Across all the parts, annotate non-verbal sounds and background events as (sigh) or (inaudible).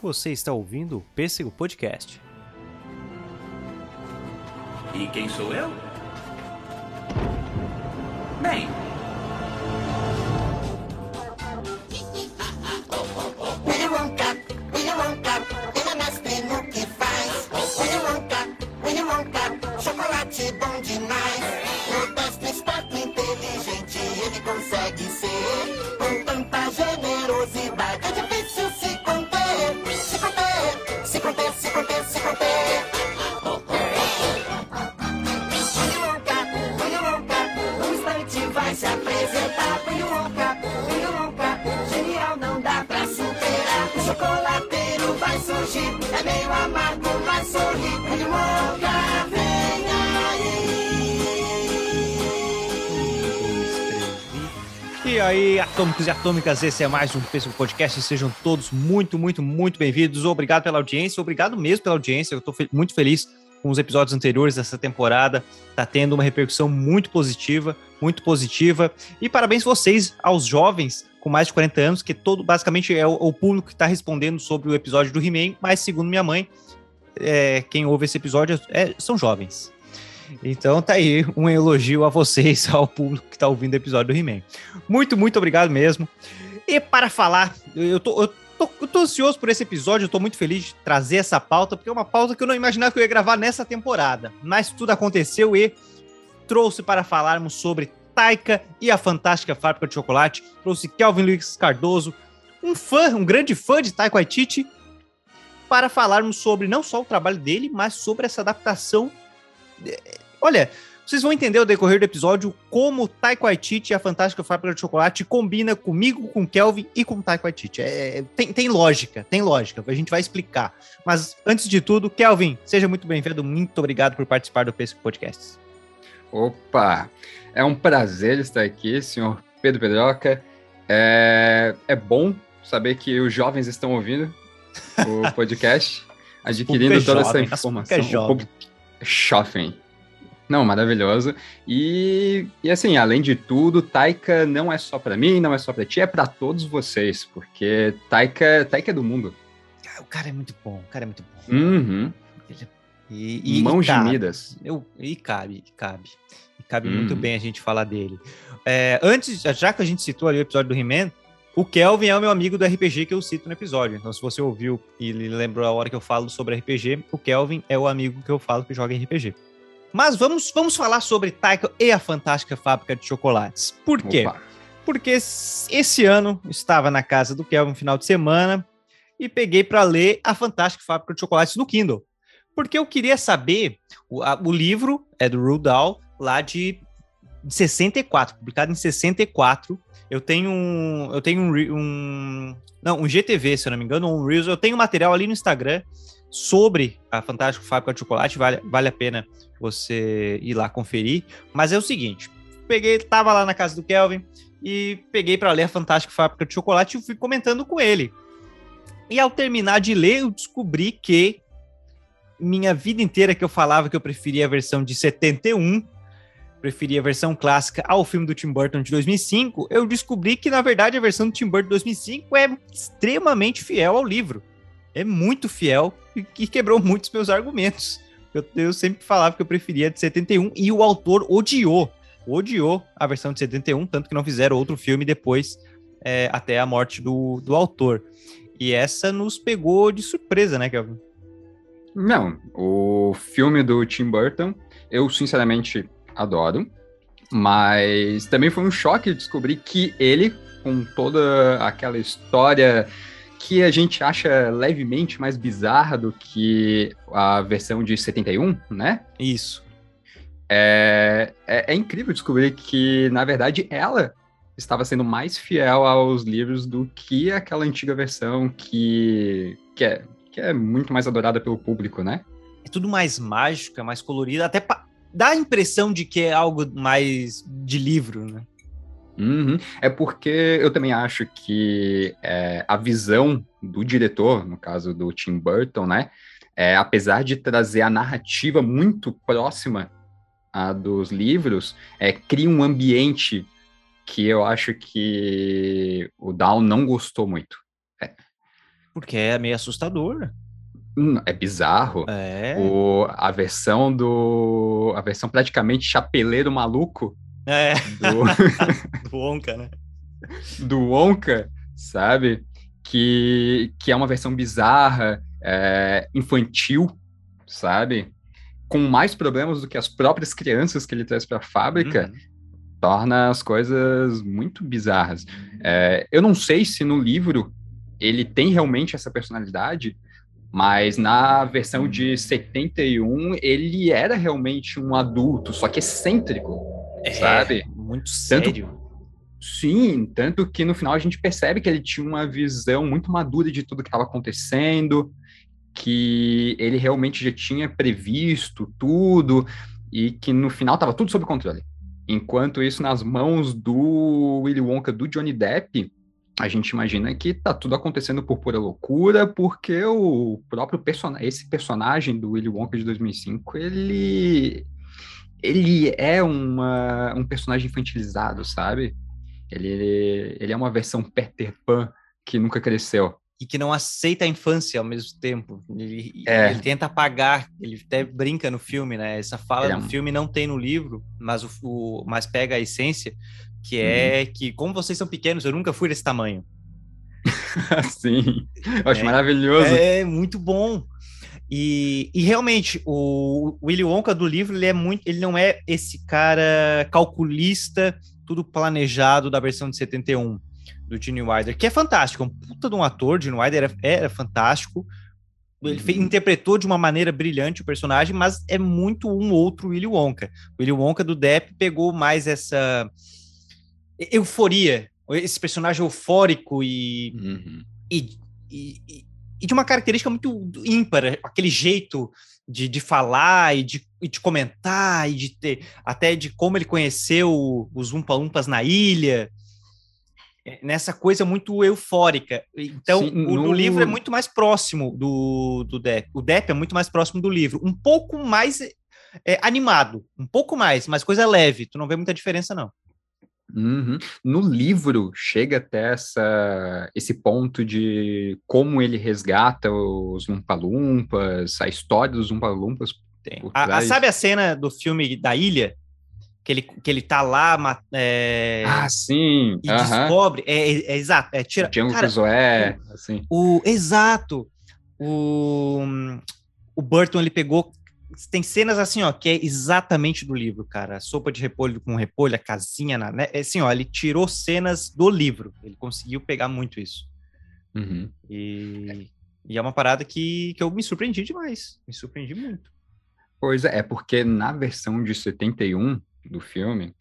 Você está ouvindo o Pêssego Podcast. E quem sou eu? Atômicos e atômicas, esse é mais um Pêssego Podcast. Sejam todos muito, muito, muito bem-vindos. Obrigado pela audiência, obrigado mesmo pela audiência. Eu estou muito feliz com os episódios anteriores dessa temporada. Tá tendo uma repercussão muito positiva, muito positiva. E parabéns vocês aos jovens com mais de 40 anos, que todo basicamente é o, o público que está respondendo sobre o episódio do He-Man, mas segundo minha mãe, é, quem ouve esse episódio é- são jovens. Então tá aí um elogio a vocês, (laughs) ao público que tá ouvindo o episódio do He-Man. Muito, muito obrigado mesmo. E para falar, eu tô, eu, tô, eu tô ansioso por esse episódio, eu tô muito feliz de trazer essa pauta, porque é uma pauta que eu não imaginava que eu ia gravar nessa temporada. Mas tudo aconteceu e trouxe para falarmos sobre Taika e a Fantástica Fábrica de Chocolate. Trouxe Kelvin Luiz Cardoso, um fã, um grande fã de Taika Waititi, para falarmos sobre não só o trabalho dele, mas sobre essa adaptação. Olha, vocês vão entender ao decorrer do episódio como Taika Waititi e a Fantástica Fábrica de Chocolate combina comigo, com Kelvin e com Taika Waititi. É, tem, tem lógica, tem lógica, a gente vai explicar. Mas antes de tudo, Kelvin, seja muito bem-vindo, muito obrigado por participar do Pesco Podcast. Opa! É um prazer estar aqui, senhor Pedro Pedroca. É, é bom saber que os jovens estão ouvindo o (laughs) podcast, adquirindo é toda jovem, essa informação. é O público é jovem. Não, maravilhoso. E, e assim, além de tudo, Taika não é só para mim, não é só para ti, é para todos vocês, porque Taika, Taika é do mundo. O cara é muito bom, o cara é muito bom. Uhum. E, e- Mãos e de. Midas. Eu, e cabe, cabe. E cabe Hum. muito bem a gente falar dele. É, antes, já que a gente citou ali o episódio do He-Man, o Kelvin é o meu amigo do RPG que eu cito no episódio. Então, se você ouviu e lembrou a hora que eu falo sobre RPG, o Kelvin é o amigo que eu falo que joga RPG. Mas vamos, vamos falar sobre Taika e a Fantástica Fábrica de Chocolates. Por quê? Opa. porque esse ano estava na casa do Kelvin no final de semana e peguei para ler A Fantástica Fábrica de Chocolates no Kindle. Porque eu queria saber, o, a- o livro é do Dahl, lá de 64, publicado em 64. Eu tenho um, eu tenho um, um não, um GTV, se eu não me engano, um Reels, eu tenho material ali no Instagram sobre a Fantástica Fábrica de Chocolate, vale, vale a pena você ir lá conferir. Mas é o seguinte, peguei, tava lá na casa do Kelvin e peguei para ler a Fantástica Fábrica de Chocolate e fui comentando com ele. E ao terminar de ler, eu descobri que minha vida inteira que eu falava que eu preferia a versão de 71, preferia a versão clássica ao filme do Tim Burton de 2005, eu descobri que na verdade a versão do Tim Burton de 2005 é extremamente fiel ao livro. É muito fiel e, e quebrou muitos meus argumentos. Eu, eu sempre falava que eu preferia a de 71 e o autor odiou odiou a versão de 71, tanto que não fizeram outro filme depois, é, até a morte do, do autor. E essa nos pegou de surpresa, né, Kelvin? Não, o filme do Tim Burton, eu sinceramente adoro, mas também foi um choque descobrir que ele, com toda aquela história que a gente acha levemente mais bizarra do que a versão de 71, né? Isso. É, é, é incrível descobrir que, na verdade, ela estava sendo mais fiel aos livros do que aquela antiga versão que, que, é, que é muito mais adorada pelo público, né? É tudo mais mágico, é mais colorido, até pa- dá a impressão de que é algo mais de livro, né? Uhum. É porque eu também acho que é, a visão do diretor, no caso do Tim Burton, né? É, apesar de trazer a narrativa muito próxima a dos livros, é, cria um ambiente que eu acho que o Down não gostou muito. Porque é meio assustador. Hum, É bizarro. É. O, a versão do. A versão praticamente chapeleiro maluco É, do, (laughs) do Onca, né? do Wonka, sabe? Que, que é uma versão bizarra, é, infantil, sabe? Com mais problemas do que as próprias crianças que ele traz para a fábrica, Uhum. torna as coisas muito bizarras. É, eu não sei se no livro ele tem realmente essa personalidade, mas na versão de 71 ele era realmente um adulto, só que excêntrico, É, sabe? Muito Tanto- sério. Sim, tanto que no final a gente percebe que ele tinha uma visão muito madura de tudo que estava acontecendo, que ele realmente já tinha previsto tudo e que no final estava tudo sob controle. Enquanto isso, nas mãos do Willy Wonka, do Johnny Depp, a gente imagina que tá tudo acontecendo por pura loucura, porque o próprio personagem, esse personagem do Willy Wonka de 2005, ele ele é uma, um personagem infantilizado, sabe? Ele, ele é uma versão Peter Pan que nunca cresceu. E que não aceita a infância ao mesmo tempo. Ele, É. ele tenta apagar, ele até brinca no filme, né? Essa fala Ele é do um- filme não tem no livro, mas, o, o- mas pega a essência, que é Uhum. que, como vocês são pequenos, eu nunca fui desse tamanho. (laughs) Sim, eu acho É. maravilhoso. É muito bom. E, e realmente, o Willy Wonka do livro, ele é muito, ele não é esse cara calculista, tudo planejado da versão de 71 do Gene Wilder, que é fantástico, é um puta de um ator, Gene Wilder era, era fantástico. Ele fe- Uhum. interpretou de uma maneira brilhante o personagem, mas é muito um outro Willy Wonka. O Willy Wonka do Depp pegou mais essa euforia, esse personagem eufórico e Uhum. e, e, e- de uma característica muito ímpar, aquele jeito de, de falar e de, e de comentar, e de ter até de como ele conheceu os Umpa-Lumpas na ilha, é, nessa coisa muito eufórica. Então, Sim, o no- livro é muito mais próximo do, do Depp. O Depp é muito mais próximo do livro, um pouco mais é, animado, um pouco mais, mas coisa leve, tu não vê muita diferença, não. Uhum. No livro chega até essa, esse ponto de como ele resgata os Lumpa-Lumpas, a história dos Lumpa-Lumpas. A- a- sabe a cena do filme da ilha? Que ele, que ele tá lá é, Ah, sim! e descobre. É, é- é exato. É, tira, Django cara, Crusoe, assim. o, exato. O, o Burton ele pegou. Tem cenas assim, ó, que é exatamente do livro, cara. A sopa de repolho com repolho, a casinha, na, né? É assim, ó, ele tirou cenas do livro. Ele conseguiu pegar muito isso. Uhum. E, e é uma parada que, que eu me surpreendi demais. Me surpreendi muito. Pois é, é porque na versão de 71 do filme,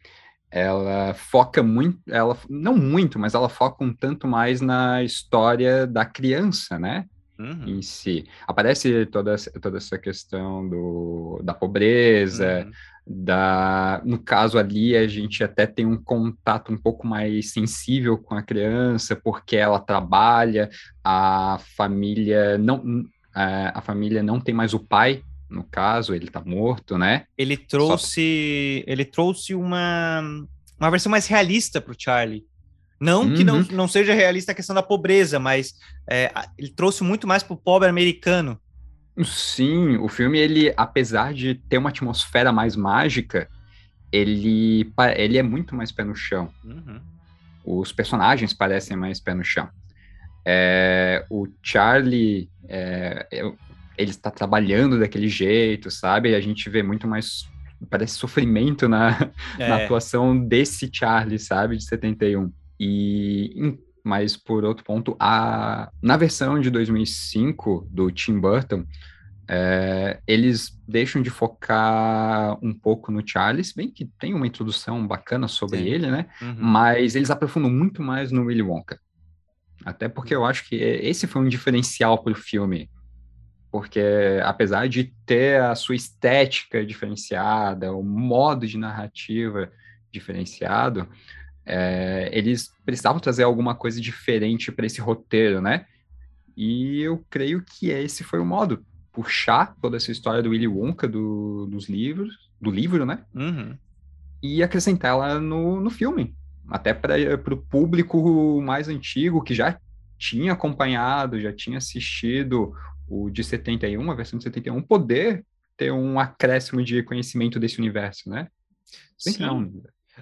ela foca muito, ela não muito, mas ela foca um tanto mais na história da criança, né? Uhum, Em si. Aparece toda, essa- toda essa questão do, da pobreza, uhum. da, no caso ali, a gente até tem um contato um pouco mais sensível com a criança, porque ela trabalha, a família não, a, a família não tem mais o pai, no caso, ele tá morto, né? ele trouxe ele trouxe uma, uma versão mais realista para o Charlie. Não que não, Uhum. não seja realista a questão da pobreza, mas é, ele trouxe muito mais para o pobre americano. Sim, o filme, ele, apesar de ter uma atmosfera mais mágica, ele, ele é muito mais pé no chão. Uhum. os personagens parecem mais pé no chão. É, o Charlie, é, é, ele está trabalhando daquele jeito, sabe? A gente vê muito mais, parece sofrimento na, (laughs) na É, atuação desse Charlie, sabe? De 71. E, mas, por outro ponto, a, na versão de 2005 do Tim Burton, é, eles deixam de focar um pouco no Charlie, se bem que tem uma introdução bacana sobre Tem. ele, né? uhum. mas eles aprofundam muito mais no Willy Wonka. Até porque eu acho que esse foi um diferencial para o filme. Porque, apesar de ter a sua estética diferenciada, o modo de narrativa diferenciado, é, eles precisavam trazer alguma coisa diferente para esse roteiro, né? E eu creio que esse foi o modo. Puxar toda essa história do Willy Wonka do, dos livros, do livro, né? Uhum. e acrescentá-la no, no filme. Até para o público mais antigo, que já tinha acompanhado, já tinha assistido o de 71, a versão de 71, poder ter um acréscimo de conhecimento desse universo, né? Sim. não.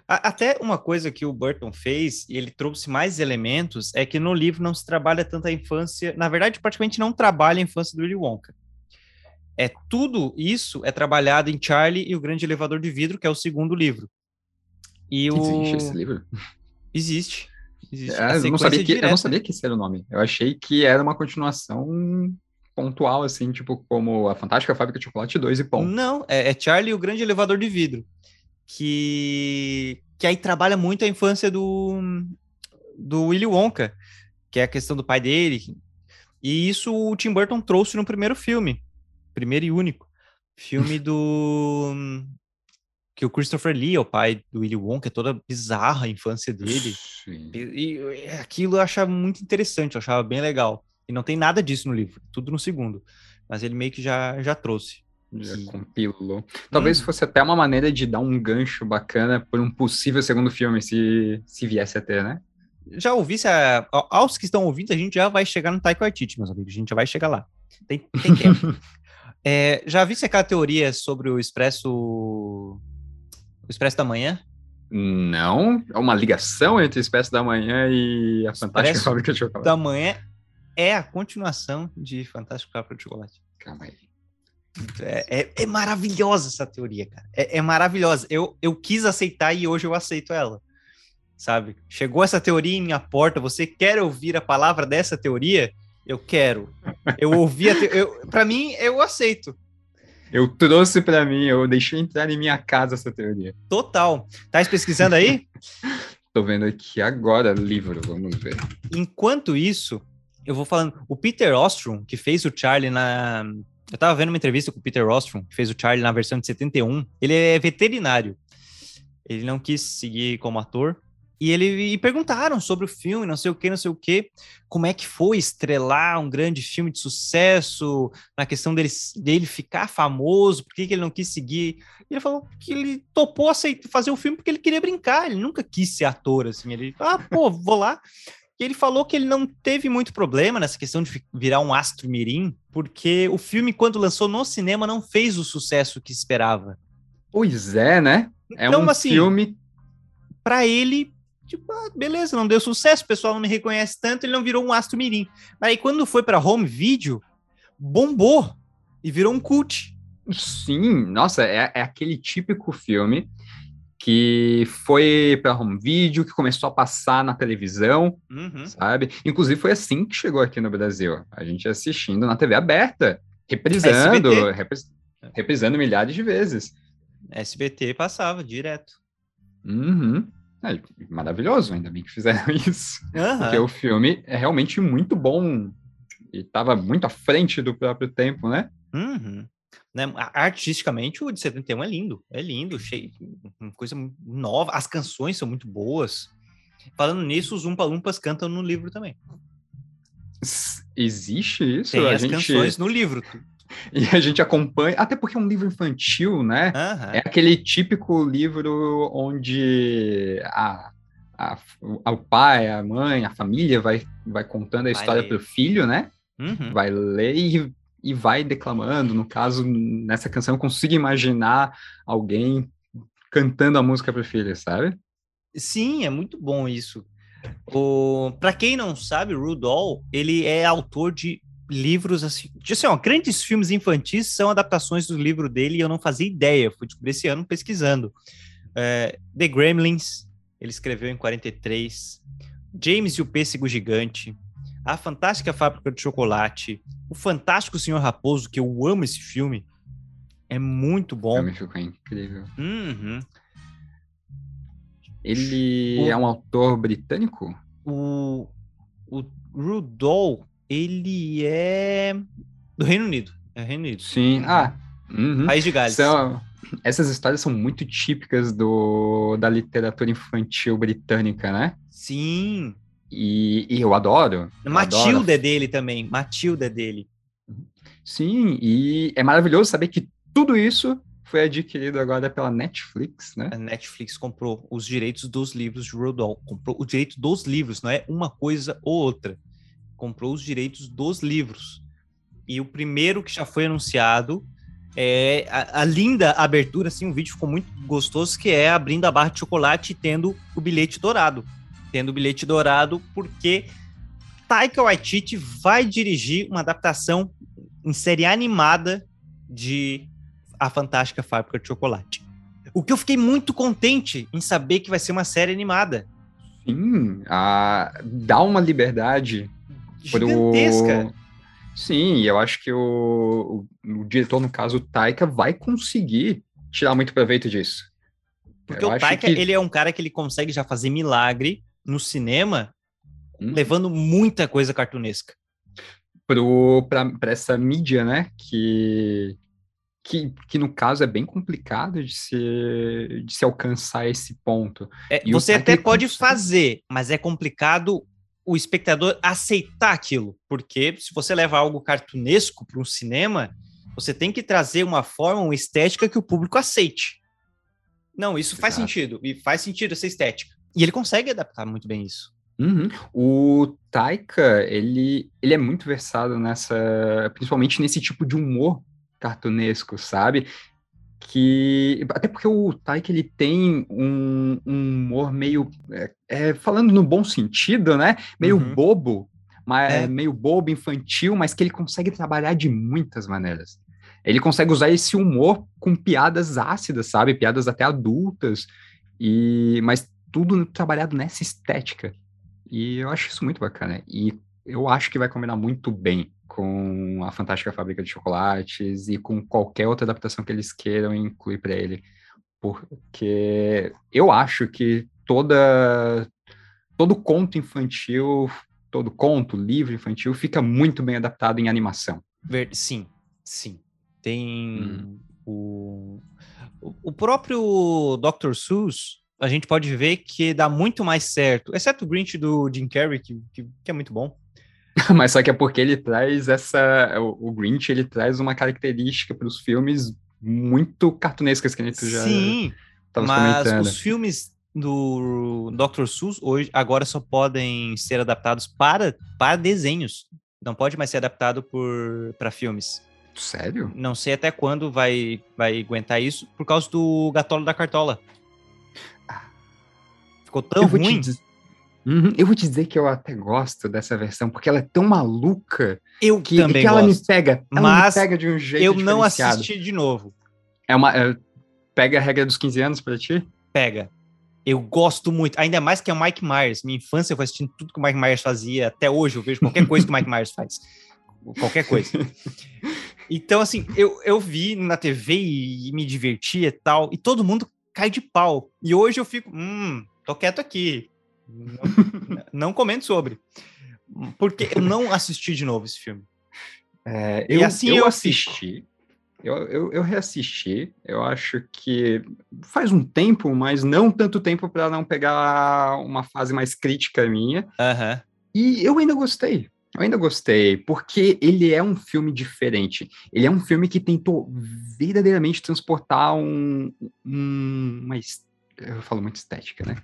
Até uma coisa que o Burton fez, e ele trouxe mais elementos, é que no livro não se trabalha tanto a infância. Na verdade, praticamente não trabalha a infância do Willy Wonka. É tudo isso é trabalhado em Charlie e o Grande Elevador de Vidro, que é o segundo livro. E o Existe esse livro? existe. existe. É, eu, não sabia que, eu não sabia que esse era o nome. Eu achei que era uma continuação pontual, assim, tipo, como a Fantástica Fábrica de Chocolate 2 e Pão. Não, é, é Charlie e o Grande Elevador de Vidro. Que, que aí trabalha muito a infância do, do Willy Wonka, que é a questão do pai dele. E isso o Tim Burton trouxe no primeiro filme, primeiro e único. Filme do. Que o Christopher Lee é o pai do Willy Wonka, é toda bizarra a infância dele. E, e aquilo eu achava muito interessante, eu achava bem legal. E não tem nada disso no livro, tudo no segundo. Mas ele meio que já, já trouxe. Já Que- compilou. Talvez Hum. fosse até uma maneira de dar um gancho bacana por um possível segundo filme, se, se viesse a ter, né? já ouvi, se a, aos que estão ouvindo, a gente já vai chegar no Taiko Waititi, meus amigos, a gente já vai chegar lá. Tem, tem (laughs) tempo. É, já vi se aquela teoria sobre o Expresso o Expresso da Manhã? Não, é uma ligação entre Espécie da Manhã e a Fantástica Expresso Fábrica de Chocolate. Da Manhã é a continuação de Fantástico Fábrica de Chocolate. Calma aí. É, é- é maravilhosa essa teoria, cara. É, é maravilhosa. Eu, eu quis aceitar e hoje eu aceito ela. Sabe? Chegou essa teoria em minha porta. Você quer ouvir a palavra dessa teoria? Eu quero. Eu ouvi a te... eu, Pra mim, eu aceito. Eu trouxe pra mim, eu deixei entrar em minha casa essa teoria. Total. Tá pesquisando aí? (laughs) Tô vendo aqui agora livro, vamos ver. Enquanto isso, eu vou falando. O Peter Ostrom, que fez o Charlie na. Eu tava vendo uma entrevista com o Peter Ostrom, que fez o Charlie na versão de 71. Ele é veterinário. Ele não quis seguir como ator. E ele e perguntaram sobre o filme, não sei o que, não sei o que, como é que foi estrelar um grande filme de sucesso, na questão dele, dele ficar famoso, por que, que ele não quis seguir. E ele falou que ele topou aceitar, fazer o filme porque ele queria brincar, ele nunca quis ser ator, assim. Ele, ah, pô, vou lá. E ele falou que ele não teve muito problema nessa questão de virar um astro mirim, porque o filme, quando lançou no cinema, não fez o sucesso que esperava. Pois é, né? É Então, um assim, filme. Pra ele, tipo, ah, beleza, não deu sucesso, o pessoal não me reconhece tanto, ele não virou um astro mirim. Mas aí quando foi pra home video, bombou e virou um cult. Sim, nossa, é, é aquele típico filme que foi para home video, que começou a passar na televisão, Uhum. sabe? Inclusive foi assim que chegou aqui no Brasil. A gente assistindo na TV aberta, reprisando, repris- reprisando milhares de vezes. SBT passava direto. Uhum. É, maravilhoso, ainda bem que fizeram (laughs) isso. Aham. Porque o filme é realmente muito bom e estava muito à frente do próprio tempo, né? Uhum. Né, Artisticamente, o de 71 é lindo. É lindo, cheio, uma coisa nova. As canções são muito boas. Falando nisso, os Umpa Lumpas cantam no livro também. Existe isso? Tem a as gente... canções no livro. (laughs) E a gente acompanha, até porque é um livro infantil, né? Aham. É aquele típico livro onde a, a, o pai, a mãe, a família vai, vai contando a Vai história para o filho, né? Uhum. Vai ler e, e vai declamando. No caso, nessa canção, eu consigo imaginar alguém cantando a música filho, sabe? Sim, é muito bom isso. O... Para quem não sabe, Rudolph, ele é autor de livros assim, de, assim ó, grandes filmes infantis são adaptações do livro dele e eu não fazia ideia, fui descobrir esse ano pesquisando. É, The Gremlins, ele escreveu em 43, James e o Pêssego Gigante, A Fantástica Fábrica de Chocolate, O Fantástico Senhor Raposo, que eu amo esse filme, é muito O bom. filme ficou incrível. Uhum. Ele O- é um autor britânico? o, o Rudolph, ele é do Reino Unido. É Reino Unido. Sim. Ah, uhum. País de Gales. São, essas histórias são muito típicas do, da literatura infantil britânica, né? Sim. E, e eu adoro. eu Matilda adoro. é dele também. Matilda é dele. Sim, e é maravilhoso saber que tudo isso foi adquirido agora pela Netflix, né? A Netflix comprou os direitos dos livros de Rudolph. Comprou o direito dos livros, não é uma coisa ou outra. comprou os direitos dos livros. E o primeiro que já foi anunciado é a, a linda abertura, assim, o vídeo ficou muito gostoso, que é abrindo a barra de chocolate e tendo o bilhete dourado. Tendo o bilhete dourado porque Taika Waititi vai dirigir uma adaptação em série animada de A Fantástica Fábrica de Chocolate. O que eu fiquei muito contente em saber que vai ser uma série animada. Sim, a... dá uma liberdade pro- Gigantesca. Sim, e eu acho que o, o, o diretor, no caso, o Taika, vai conseguir tirar muito proveito disso. Porque Eu o Taika, que- ele é um cara que ele consegue já fazer milagre no cinema, Hum. levando muita coisa cartunesca. pra essa mídia, né? Que, que, que no caso é bem complicado de se, de se alcançar esse ponto. É, você até pode consegue. fazer, mas é complicado o espectador aceitar aquilo. Porque se você leva algo cartunesco para um cinema, você tem que trazer uma forma, uma estética que o público aceite. Não, isso faz Exato. sentido. E faz sentido essa estética. E ele consegue adaptar muito bem isso. Uhum. O Taika, ele, ele é muito versado nessa, principalmente nesse tipo de humor cartunesco, sabe? Que até porque o Taika ele tem um, um humor meio, é, é, falando no bom sentido, né? Meio Uhum. bobo, mas É. meio bobo, infantil, mas que ele consegue trabalhar de muitas maneiras. Ele consegue usar esse humor com piadas ácidas, sabe? Piadas até adultas, e mas tudo trabalhado nessa estética. E eu acho isso muito bacana. E eu acho que vai combinar muito bem com a Fantástica Fábrica de Chocolates e com qualquer outra adaptação que eles queiram incluir para ele. Porque eu acho que toda todo conto infantil, todo conto, livro infantil fica muito bem adaptado em animação. Ver- Sim, sim. Tem Hum. o o próprio Dr. Seuss, a gente pode ver que dá muito mais certo, exceto o Grinch do Jim Carrey, que, que, que é muito bom. (laughs) Mas só que é porque ele traz essa. O, o Grinch ele traz uma característica para os filmes muito cartunescas que a gente já Sim, mas comentando. os filmes do Dr. Seuss hoje agora só podem ser adaptados para, para desenhos. Não pode mais ser adaptado para filmes. Sério? Não sei até quando vai, vai aguentar isso, por causa do Gatolo da Cartola. Ficou tão eu ruim. Uhum, Eu vou te dizer que eu até gosto dessa versão, porque ela é tão maluca Eu que, também que ela me gosto. pega. Ela Mas me pega de um jeito Eu não assisti de novo. É uma, é- pega a regra dos 15 anos pra ti? Pega. Eu gosto muito, ainda mais que é o Mike Myers. Minha infância eu fui assistindo tudo que o Mike Myers fazia. Até hoje eu vejo qualquer coisa que o Mike Myers faz. Qualquer coisa. (laughs) Então, assim, eu, eu vi na TV e, me divertia e tal, e todo mundo cai de pau. E hoje eu fico, hum, tô quieto aqui. Não, (laughs) não comento sobre. Porque eu não assisti de novo esse filme. É, E eu, assim eu eu assisti. Eu, eu, eu reassisti. Eu acho que faz um tempo, mas não tanto tempo para não pegar uma fase mais crítica minha. Aham. E eu ainda gostei. Eu ainda gostei, porque ele é um filme diferente. Ele é um filme que tentou verdadeiramente transportar um, um uma eu falo muito estética, né?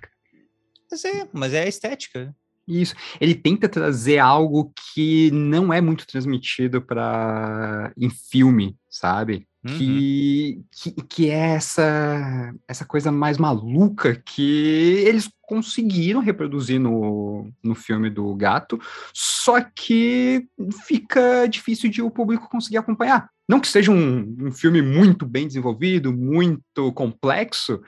Mas é, mas é a estética. Isso. Ele tenta trazer algo que não é muito transmitido para em filme, sabe? Uhum. Que, que, que é essa, essa coisa mais maluca que eles conseguiram reproduzir no, no filme do gato, só que fica difícil de o público conseguir acompanhar. Não que seja um, um filme muito bem desenvolvido, muito complexo,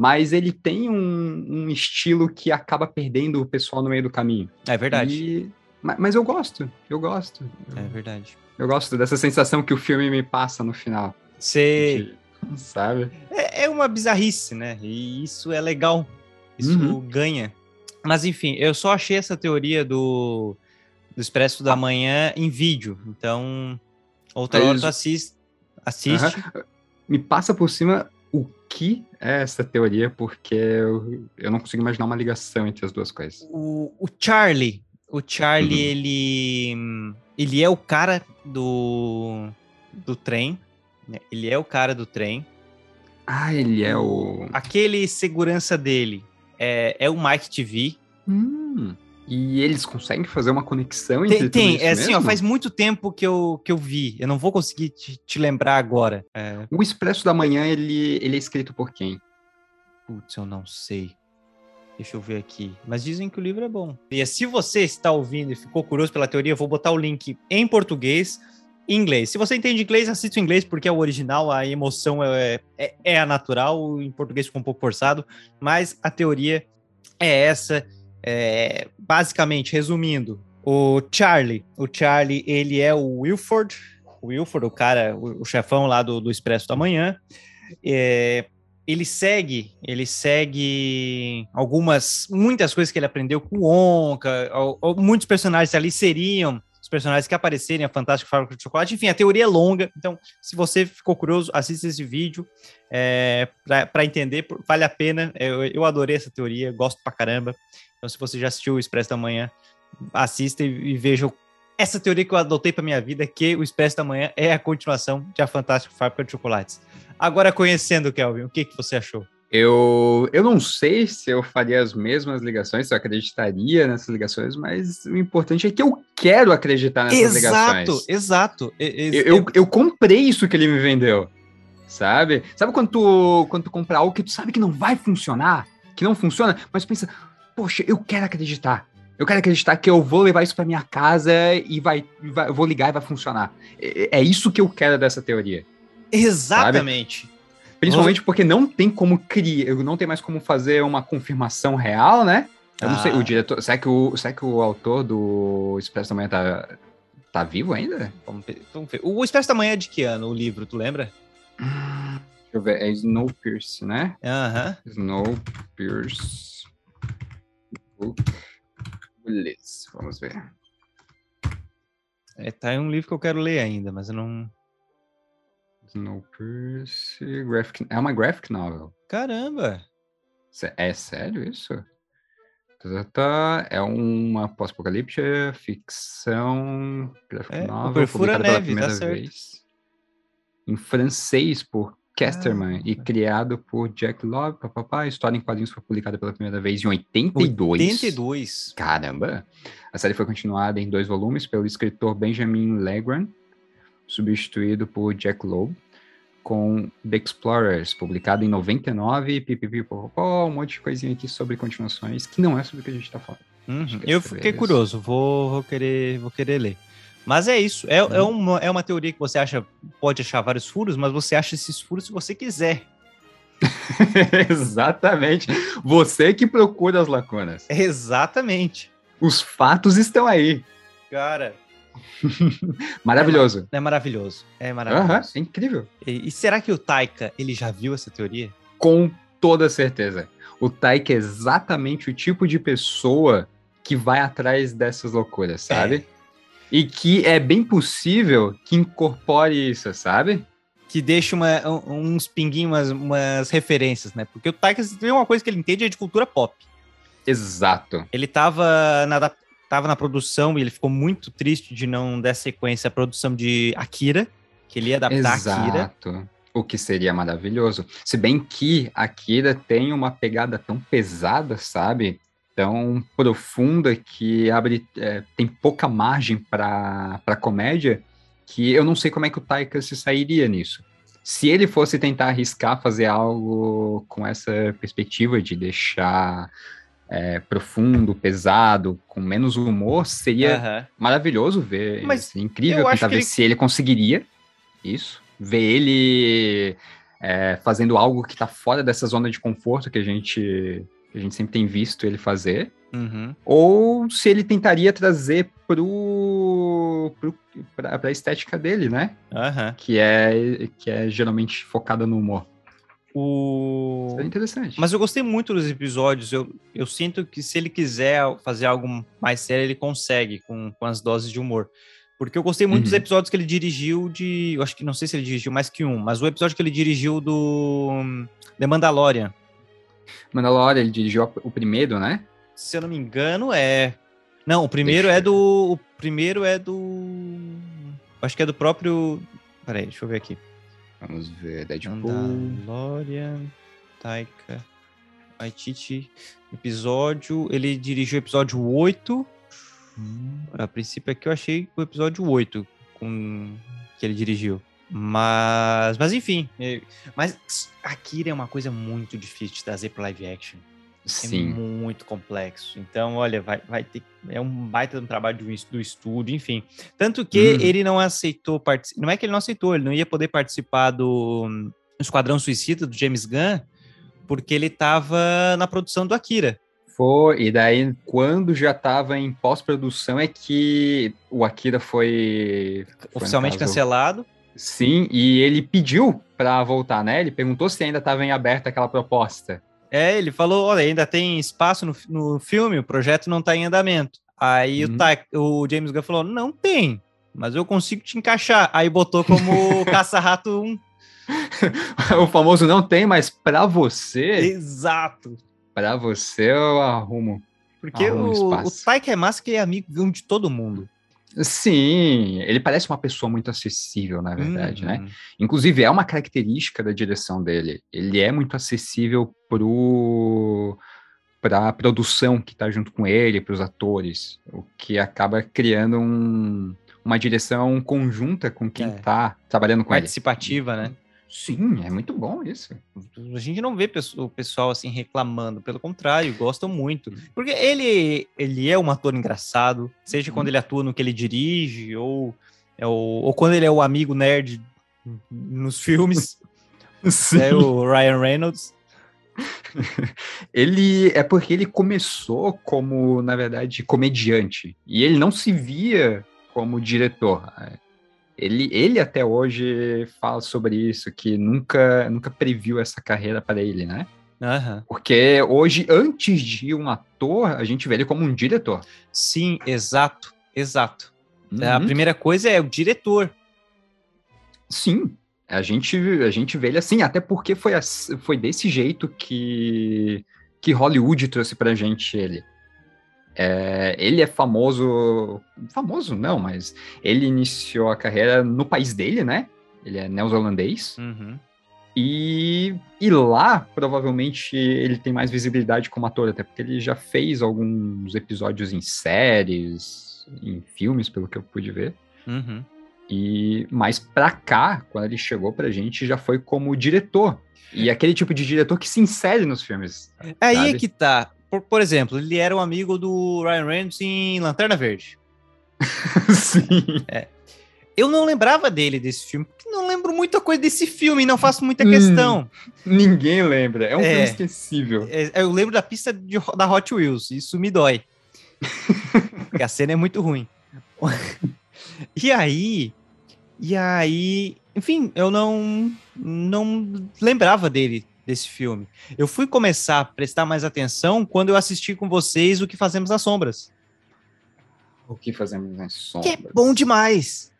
mas ele tem um, um estilo que acaba perdendo o pessoal no meio do caminho. É verdade. E- ma- mas eu gosto, eu gosto. É verdade. Eu gosto dessa sensação que o filme me passa no final. Você. de- sabe? É, é uma bizarrice, né? E isso é legal. Isso Uhum. ganha. Mas enfim, eu só achei essa teoria do, do Expresso da Manhã em vídeo. Então, outra É hora tu assiste. assiste. Aham. Me passa por cima o que é essa teoria, porque eu, eu não consigo imaginar uma ligação entre as duas coisas. O, o Charlie. O Charlie, Uhum. ele. Ele é o cara do. Do trem. né? Ele é o cara do trem. Ah, ele é o. Aquele segurança dele é, é o Mike TV. Hum, E eles conseguem fazer uma conexão entre Tem, tem é assim, ó, faz muito tempo que eu, que eu vi. Eu não vou conseguir te, te lembrar agora. É, O Expresso da Manhã, ele, ele é escrito por quem? putz, eu não sei. Deixa eu ver aqui. Mas dizem que o livro é bom. E se você está ouvindo e ficou curioso pela teoria, eu vou botar o link em português e inglês. Se você entende inglês, assista o inglês, porque é o original, a emoção é, é, é a natural. Em português ficou um pouco forçado, mas a teoria é essa. É, basicamente, resumindo, o Charlie, o Charlie, ele é o Wilford, o Wilford, o cara, o, o chefão lá do, do Expresso da Manhã. É, ele segue, ele segue algumas, muitas coisas que ele aprendeu com o Onca, al- al- muitos personagens ali seriam os personagens que aparecerem a Fantástica Fábrica de Chocolate. Enfim, a teoria é longa, então se você ficou curioso, assista esse vídeo é, para entender, vale a pena. Eu, eu adorei essa teoria, gosto pra caramba. Então se você já assistiu o Expresso da Manhã, assista e, e veja essa teoria que eu adotei para minha vida, que o Expresso da Manhã é a continuação de A Fantástica Fábrica de Chocolates. Agora, conhecendo o Kelvin, o que, que você achou? Eu, eu não sei se eu faria as mesmas ligações, se eu acreditaria nessas ligações, mas o importante é que eu quero acreditar nessas exato, ligações. exato. E- e- Eu, eu, eu comprei isso que ele me vendeu, sabe? Sabe quando tu, quando tu compra algo que tu sabe que não vai funcionar, que não funciona, mas pensa, poxa, eu quero acreditar. Eu quero acreditar que eu vou levar isso pra minha casa e vai, vai- eu vou ligar e vai funcionar. É, é isso que eu quero dessa teoria. Exatamente. Principalmente porque não tem como criar, não tem mais como fazer uma confirmação real, né? Eu não sei, Ah. o diretor. Será que o, será que o autor do Expresso da Manhã tá, tá vivo ainda? Vamos ver, vamos ver. O Expresso da Manhã é de que ano, o livro, tu lembra? Deixa eu ver, é Snowpiercer, né? Aham. Snowpiercer. Beleza, vamos ver. É, tá em um livro que eu quero ler ainda, mas eu não. Snowpiercer. Graphic, é uma graphic novel. Caramba! É sério isso? Tá, tá, tá. É uma pós-apocalíptica, ficção, graphic É, novel, Perfura Neve, tá certo. vez. Em francês, por Casterman, e Ah. criado por Jack Love, papapá. A história em quadrinhos foi publicada pela primeira vez em 82. 82. Caramba! A série foi continuada em dois volumes pelo escritor Benjamin Legrand, substituído por Jack Loeb, com The Explorers, publicado em 99, pipipi, um monte de coisinha aqui sobre continuações, que não é sobre o que a gente tá falando. Uhum. Que Eu fiquei curioso, vou, vou, querer, vou querer ler. Mas é isso, é, é, uma, é uma teoria que você acha, pode achar vários furos, mas você acha esses furos se você quiser. (laughs) Exatamente. Você que procura as lacunas. Exatamente. Os fatos estão aí. Cara, (laughs) Maravilhoso. é maravilhoso. É maravilhoso. é incrível. E, e será que o Taika, ele já viu essa teoria? Com toda certeza. O Taika é exatamente o tipo de pessoa que vai atrás dessas loucuras, sabe? E que é bem possível que incorpore isso, sabe? Que deixa uma, um- uns pinguinhos, umas, umas referências, né? Porque o Taika tem uma coisa que ele entende é de cultura pop. Exato. Ele tava na, tava na produção e ele ficou muito triste de não dar sequência à produção de Akira, que ele ia adaptar Akira. Exato. O que seria maravilhoso. Se bem que Akira tem uma pegada tão pesada, sabe? Tão profunda que abre é, tem pouca margem para comédia que eu não sei como é que o Taika se sairia nisso. Se ele fosse tentar arriscar fazer algo com essa perspectiva de deixar é, profundo, pesado, com menos humor, seria Aham. maravilhoso ver, Mas assim, incrível tentar ver ele- se ele conseguiria isso, ver ele é, fazendo algo que tá fora dessa zona de conforto que a gente que a gente sempre tem visto ele fazer, Uhum. ou se ele tentaria trazer pro, pro pra, pra estética dele, né? Aham. Que é que é geralmente focada no humor. O... Seria interessante. Mas eu gostei muito dos episódios. Eu, eu sinto que se ele quiser fazer algo mais sério, ele consegue com, com as doses de humor. Porque eu gostei muito dos Uhum. episódios que ele dirigiu de. Eu acho que não sei se ele dirigiu mais que um, mas o episódio que ele dirigiu do hum, The Mandalorian. Mandalorian, ele dirigiu o primeiro, né? Se eu não me engano, é. Não, o primeiro Deixa é do. O primeiro é do. Acho que é do próprio. Peraí, deixa eu ver aqui. Vamos ver, Deadpool. Mandalorian, Taika. Waititi, episódio. Ele dirigiu o episódio 8. A princípio aqui eu achei o episódio 8 com... que ele dirigiu. Mas, mas enfim. é- Mas Akira é uma coisa muito difícil de trazer para live action. É Sim. muito complexo. Então, olha, vai, vai ter. É um baita de um trabalho do, es- do estúdio, enfim. Tanto que Uhum. ele não aceitou participar. Não é que ele não aceitou, ele não ia poder participar do hum, Esquadrão Suicida do James Gunn, porque ele estava na produção do Akira. Foi, e daí, quando já tava em pós-produção, é que o Akira foi. Oficialmente cancelado. Sim, e ele pediu pra voltar, né? Ele perguntou se ainda tava em aberto aquela proposta. É, ele falou: olha, ainda tem espaço no, no filme, o projeto não está em andamento. Aí o, Uhum. Ta- o James Gunn falou: não tem, mas eu consigo te encaixar. Aí botou como (laughs) Caça-Rato 1. (laughs) o famoso não tem, mas pra você, Exato. pra você eu arrumo. Porque Arruma um o, o espaço. Taika é massa que é amigo de todo mundo. Sim, ele parece uma pessoa muito acessível, na verdade, né? Uhum. Inclusive, é uma característica da direção dele. Ele é muito acessível pro para a produção que está junto com ele, para os atores, o que acaba criando um- uma direção conjunta com quem É. está trabalhando com ele. Participativa, né? Sim, é muito bom isso. A gente não vê o pessoal assim reclamando, pelo contrário, gostam muito. Porque ele, ele é um ator engraçado, seja quando ele atua no que ele dirige, ou, é o- ou quando ele é o amigo nerd nos filmes, (laughs) é o Ryan Reynolds. (laughs) Ele é porque ele começou como, na verdade, comediante. E ele não se via como diretor. Ele, ele até hoje fala sobre isso, que nunca, nunca previu essa carreira para ele, né? Aham. Porque hoje, antes de um ator, a gente vê ele como um diretor. Sim, exato, exato. A Uhum. primeira coisa é o diretor. Sim, a gente, a gente vê ele assim, até porque foi, foi desse jeito que, que Hollywood trouxe pra gente ele. É, ele é famoso, famoso não, mas ele iniciou a carreira no país dele, né? Ele é neozelandês. Uhum. E, e lá, provavelmente, ele tem mais visibilidade como ator, até porque ele já fez alguns episódios em séries, em filmes, pelo que eu pude ver. Uhum. E mais pra cá, quando ele chegou pra gente, já foi como diretor. E aquele tipo de diretor que se insere nos filmes. Aí sabe? é que tá. Por, por exemplo, ele era um amigo do Ryan Reynolds em Lanterna Verde. (laughs) Sim. Eu não lembrava dele desse filme, porque não lembro muita coisa desse filme, não faço muita Hum. questão. Ninguém lembra. É um É. filme esquecível. É, Eu lembro da pista de- da Hot Wheels, isso me dói. (laughs) porque a cena é muito ruim. (laughs) e aí, e aí, enfim, eu não não lembrava dele desse filme. Eu fui começar a prestar mais atenção quando eu assisti com vocês o que fazemos nas sombras, O que fazemos nas que sombras? é bom demais.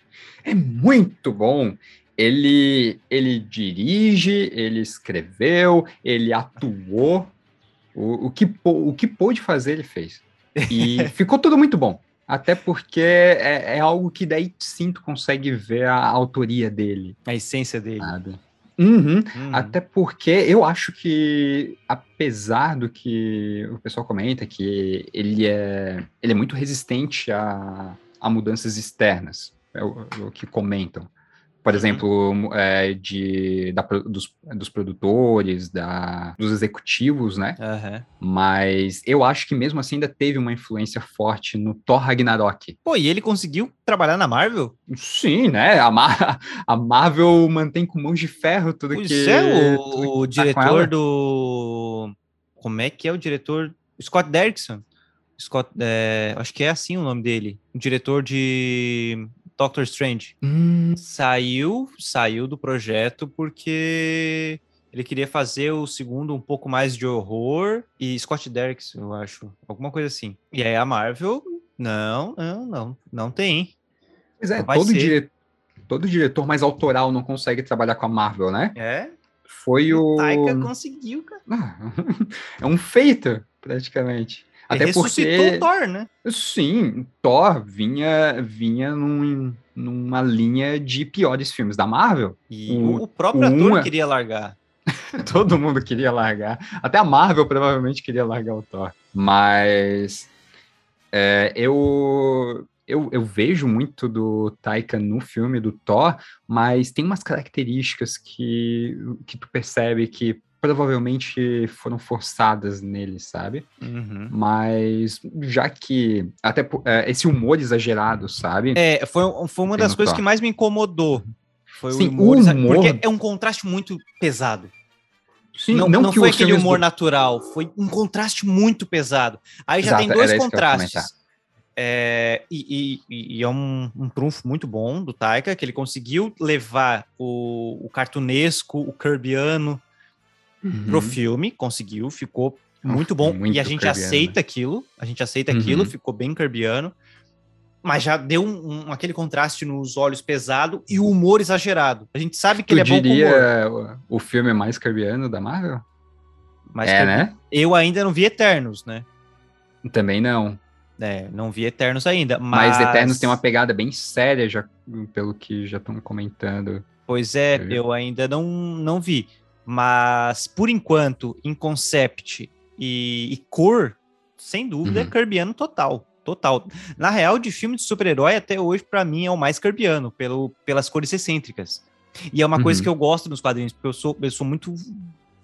É muito bom. Ele, ele dirige, ele escreveu, ele atuou. O, o, que, o que pôde fazer, ele fez. E (laughs) ficou tudo muito bom. Até porque é, é algo que daí sim tu consegue ver a autoria dele, A essência dele. sabe? Uhum. Hum. Até porque eu acho que, apesar do que o pessoal comenta, que ele é, ele é muito resistente a, a mudanças externas, é o, o que comentam. Por exemplo, mu- é, de, da dos, dos produtores, da, dos executivos, né? Aham. Mas eu acho que mesmo assim ainda teve uma influência forte no Thor Ragnarok. Pô, e ele conseguiu trabalhar na Marvel? Sim, né? A, Mar- (laughs) a Marvel mantém com mãos de ferro tudo Pois que. é, o, o tá diretor do. Como é que é o diretor? Scott Derrickson. Scott, é, acho que é assim o nome dele. O diretor de Doctor Strange. Hum, Saiu, saiu do projeto porque ele queria fazer o segundo um pouco mais de horror e Scott Derrickson, eu acho, alguma coisa assim. E aí a Marvel, não, não, não, não tem. Pois é, todo, dire... todo diretor mais autoral não consegue trabalhar com a Marvel, né? É, Foi o. Taika conseguiu, cara. (laughs) É um feito, praticamente. Até ressuscitou porque. o Thor, né? Sim, Thor vinha, vinha num- numa linha de piores filmes da Marvel. E O- o, próprio o ator é- queria largar. (laughs) Todo mundo queria largar. Até a Marvel provavelmente queria largar o Thor. Mas é, eu, eu, eu vejo muito do Taika no filme do Thor, mas tem umas características que, que tu percebe que provavelmente foram forçadas nele, sabe? Uhum. Mas já que até é, esse humor exagerado, sabe? É, foi, foi uma Tem das coisas que mais me incomodou. Foi Sim, o humor, o humor- Porque é um contraste muito pesado. Sim, não não que foi aquele humor do- natural, foi um contraste muito pesado. Aí já Exato, tem dois contrastes. É, e, e- e é um, um trunfo muito bom do Taika, que ele conseguiu levar o, o cartunesco, o kirbiano pro Uhum. filme, conseguiu, ficou Nossa, muito bom. muito e a gente kirbiano, aceita aquilo, a gente aceita Uhum. aquilo, ficou bem kirbiano. Mas já deu um, um- aquele contraste nos olhos pesado e o humor exagerado. A gente sabe que Tu ele é bom com humor. diria o, filme mais carbiano da Marvel? Mas é, né? eu ainda não vi Eternos, né? Também não. É, não vi Eternos ainda. Mas, Mas, Eternos tem uma pegada bem séria, já, pelo que já estão comentando. Pois é, Eu eu ainda não, não vi. Mas, por enquanto, em concept e, e cor, sem dúvida, é Uhum. Kirbyano total. Total. Na real, de filme de super-herói, até hoje, pra mim, é o mais Kirbyano, pelo, pelas cores excêntricas. E é uma coisa Uhum. que eu gosto nos quadrinhos, porque eu sou, eu sou muito.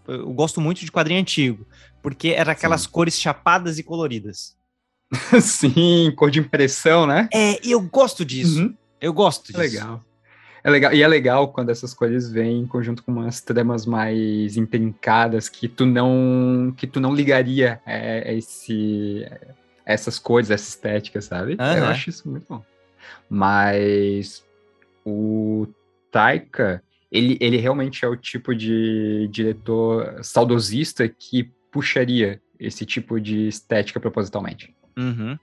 Eu gosto muito de quadrinho antigo, porque era aquelas Sim. cores chapadas e coloridas. (laughs) Sim, cor de impressão, né? É, e eu gosto disso. Uhum. Eu gosto É disso. legal. É legal. E é legal quando essas cores vêm em conjunto com umas tramas mais intrincadas que tu não que tu não ligaria a, a esse a essas cores, essa estética, sabe? Eu Aham. acho isso muito bom. Mas o Taika, ele, ele realmente é o tipo de diretor saudosista que puxaria esse tipo de estética propositalmente. Uhum.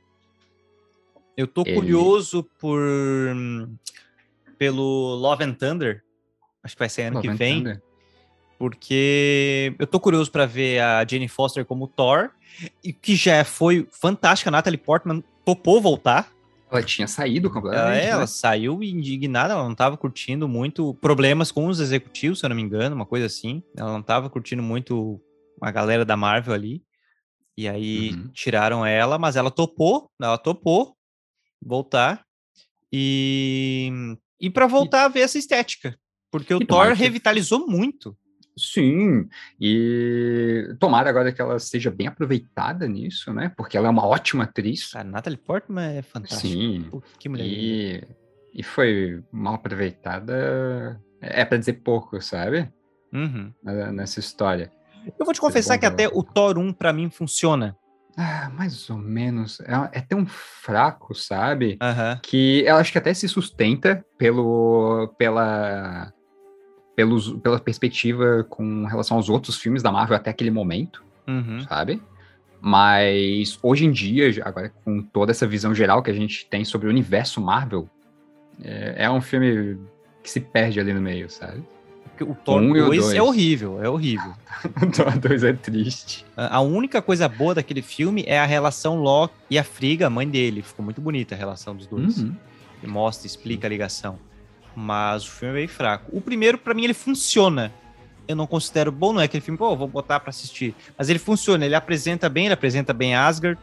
Eu tô Ele- curioso por pelo Love and Thunder. Acho que vai ser ano que Love and vem, Thunder. porque eu tô curioso pra ver a Jane Foster como Thor, e que já foi fantástica. A Natalie Portman topou voltar. Ela tinha saído Ela, completamente. ela né? saiu indignada, ela não tava curtindo muito problemas com os executivos, se eu não me engano, uma coisa assim. Ela não tava curtindo muito a galera da Marvel ali. E aí Uhum. tiraram ela, mas ela topou, ela topou voltar. E e para voltar a ver essa estética, porque o E Thor tomara que- revitalizou muito. Sim, e tomara agora que ela seja bem aproveitada nisso, né? Porque ela é uma ótima atriz. Cara, Natalie Portman é fantástica. Sim, que mulher. e, e foi mal aproveitada. É pra dizer pouco, sabe? Uhum. Nessa história. Eu vou te confessar que até o Thor 1 para mim funciona. Ah, mais ou menos. É, é tão fraco, sabe? Aham. Que eu acho que até se sustenta pelo, pela, pelos, pela perspectiva com relação aos outros filmes da Marvel até aquele momento. Uhum. sabe? Mas hoje em dia, agora com toda essa visão geral que a gente tem sobre o universo Marvel, é, é um filme que se perde ali no meio, sabe? Porque O Thor Um e o 2 dois. é horrível, é horrível. (laughs) O Thor 2 é triste. A única coisa boa daquele filme é a relação Loki e a Frigga, a mãe dele. Ficou muito bonita a relação dos dois. Uhum. E mostra, explica a ligação. Mas o filme é bem fraco. O primeiro, pra mim, ele funciona. Eu não considero bom, não é aquele filme, pô, vou botar pra assistir. Mas ele funciona, ele apresenta bem, ele apresenta bem Asgard.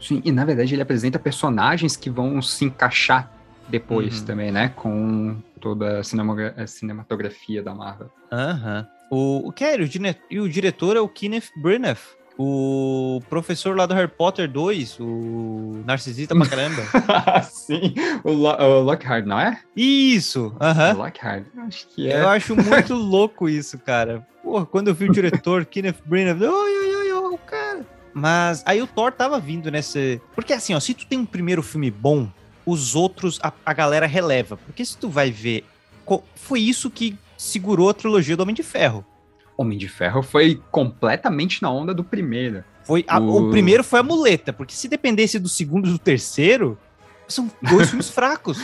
Sim, e na verdade ele apresenta personagens que vão se encaixar depois Uhum. também, né? Com toda a, cinematografia da Marvel. Aham. O, o que é? O, dire- e o diretor é o Kenneth Branagh. O professor lá do Harry Potter 2, o narcisista pra caramba. (laughs) Sim, o, Lo o Lockhart, não é? Isso, aham. O Lockhart, acho que é. Eu acho muito (laughs) louco isso, cara. Porra, quando eu vi o diretor, (laughs) Kenneth Branagh, oi, oi, oi, oi, o cara. Mas aí o Thor tava vindo nesse... Porque assim, ó, se tu tem um primeiro filme bom, os outros a, a galera releva. Porque se tu vai ver... Foi isso que segurou a trilogia do Homem de Ferro. Homem de Ferro foi completamente na onda do primeiro. Foi a- o... O- primeiro foi a muleta, porque se dependesse do segundo e do terceiro, são dois filmes (laughs) fracos.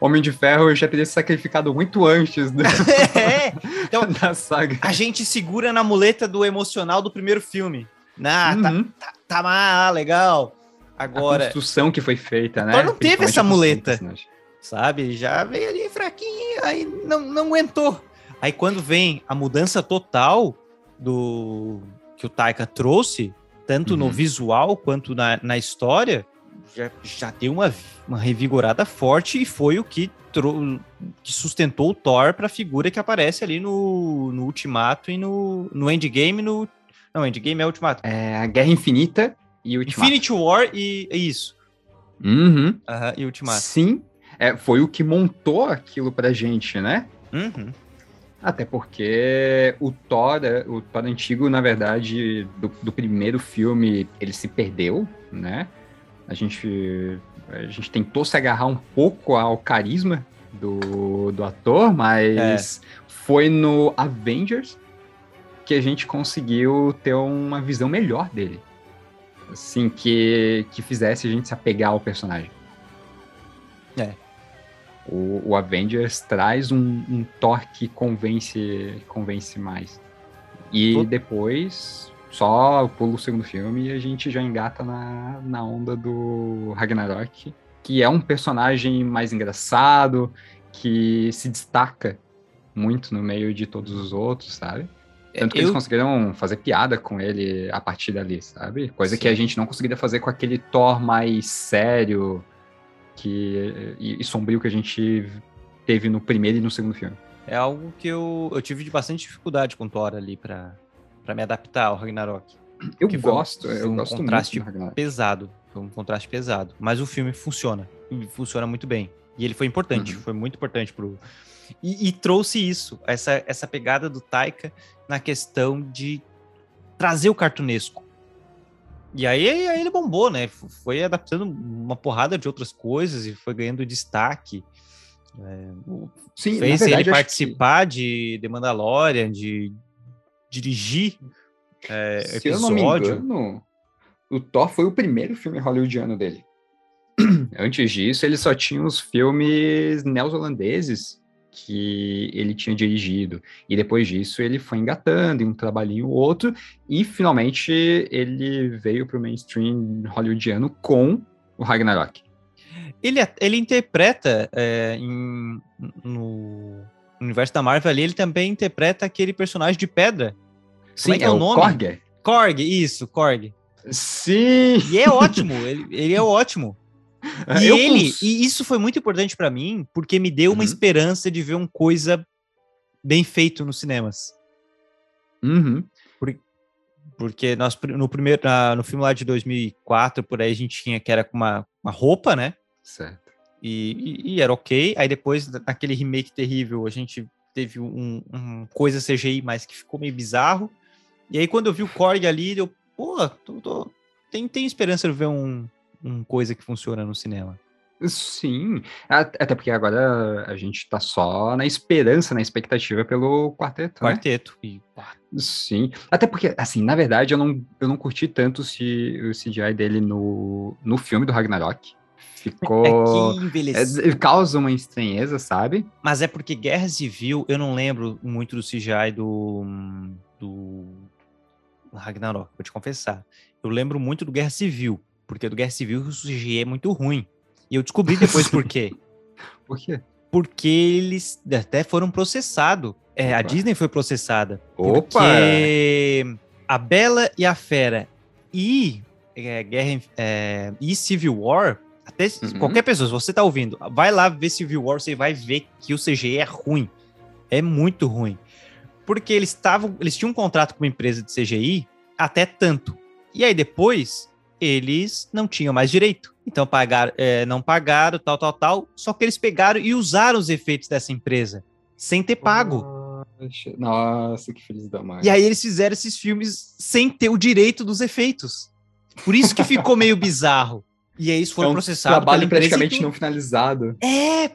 Homem de Ferro já teria se sacrificado muito antes da, (laughs) é, então (laughs) da saga. a gente segura na muleta do emocional do primeiro filme. Ah, tá, Uhum. tá má, legal. A Agora, construção que foi feita, né? Thor não teve essa a muleta. sabe, já veio ali fraquinho, aí não, não aguentou. Aí quando vem a mudança total, do que o Taika trouxe, tanto no Uhum. visual quanto na, na história, já, já deu uma, uma revigorada forte e foi o que, trou- que sustentou o Thor para a figura que aparece ali no, no Ultimato e no, no Endgame. No, não, Endgame é Ultimato. É a Guerra Infinita e Ultimato. Infinity War e é isso. Uhum. Aham, e Ultimato. Sim, é, foi o que montou aquilo pra gente, né? Uhum. Até porque o Thor, é- o Thor antigo, na verdade, do, do primeiro filme, ele se perdeu, né? A gente, a gente tentou se agarrar um pouco ao carisma do, do ator, mas foi no Avengers que a gente conseguiu ter uma visão melhor dele. Assim, que, que fizesse a gente se apegar ao personagem. É. O, o Avengers traz um, um Thor que convence, convence mais. E depois, só pula o segundo filme e a gente já engata na, na onda do Ragnarok, que é um personagem mais engraçado, que se destaca muito no meio de todos os outros, sabe? Tanto que eles Eu- conseguiram fazer piada com ele a partir dali, sabe? Coisa que Sim. a gente não conseguiria fazer com aquele Thor mais sério que, e, e sombrio que a gente teve no primeiro e no segundo filme. É algo que eu, eu tive de bastante dificuldade com Thor ali pra, pra me adaptar ao Ragnarok. Eu Que foi um- gosto, foi eu um gosto contraste muito. Pesado. Foi um contraste pesado. Mas o filme funciona. Funciona muito bem. E ele foi importante. Uhum. Foi muito importante pro. E, e trouxe isso, essa, essa pegada do Taika na questão de trazer o cartunesco. E aí, aí ele bombou, né? Foi adaptando uma porrada de outras coisas e foi ganhando destaque. É, Sim, fez verdade, ele acho que- participar de The Mandalorian, de dirigir é, Se eu não me episódio. engano, o Thor foi o primeiro filme hollywoodiano dele. (clears throat) Antes disso, ele só tinha os filmes neozelandeses que ele tinha dirigido. E depois disso, ele foi engatando em um trabalhinho ou outro. E finalmente ele veio para o mainstream hollywoodiano com o Ragnarok. Ele, ele interpreta é, em- no universo da Marvel ali, ele também interpreta aquele personagem de pedra. Sim, é que é o nome? Korg. Korg, isso, Korg. Sim! E é ótimo, ele, ele é ótimo. (laughs) E Eu ele, cons- e isso foi muito importante pra mim, porque me deu uma Uhum. esperança de ver uma coisa bem feito nos cinemas. Uhum. Porque nós, no primeiro, na- no filme lá de 2004, por aí a gente tinha que era com uma, uma roupa, né? Certo. E, e- e era ok. Aí depois, na- naquele remake terrível, a gente teve um, um coisa CGI, mas que ficou meio bizarro. E aí, quando eu vi o Korg ali, eu, pô, tô- tô- tem, tem esperança de ver um, um coisa que funciona no cinema. Sim, até porque agora a gente tá só na esperança, na expectativa pelo quarteto, né? Quarteto. Pá, Sim, até porque, assim, na verdade eu não, eu não curti tanto o CGI dele no, no filme do Ragnarok. Ficou... (laughs) é é, causa uma estranheza, sabe? Mas é porque Guerra Civil, eu não lembro muito do CGI do, do Ragnarok, vou te confessar. Eu lembro muito do Guerra Civil, porque do Guerra Civil o CGI é muito ruim. E eu descobri depois (laughs) por quê. Por quê? Porque eles até foram processados. É, a. Disney foi processada. Opa! Porque a Bela e a Fera e é, Guerra é, e Civil War, até Uhum. qualquer pessoa, se você tá ouvindo, vai lá ver Civil War, você vai ver que o CGI é ruim. É muito ruim. Porque eles estavam, eles tinham um contrato com uma empresa de CGI até tanto. E aí depois eles não tinham mais direito. Então pagaram, é, não pagaram, tal, tal, tal. Só que eles pegaram e usaram os efeitos dessa empresa sem ter pago. Nossa, que feliz da mãe. E aí eles fizeram esses filmes sem ter o direito dos efeitos. Por isso que ficou meio bizarro. E aí eles é foram um processados trabalho praticamente não finalizado. É,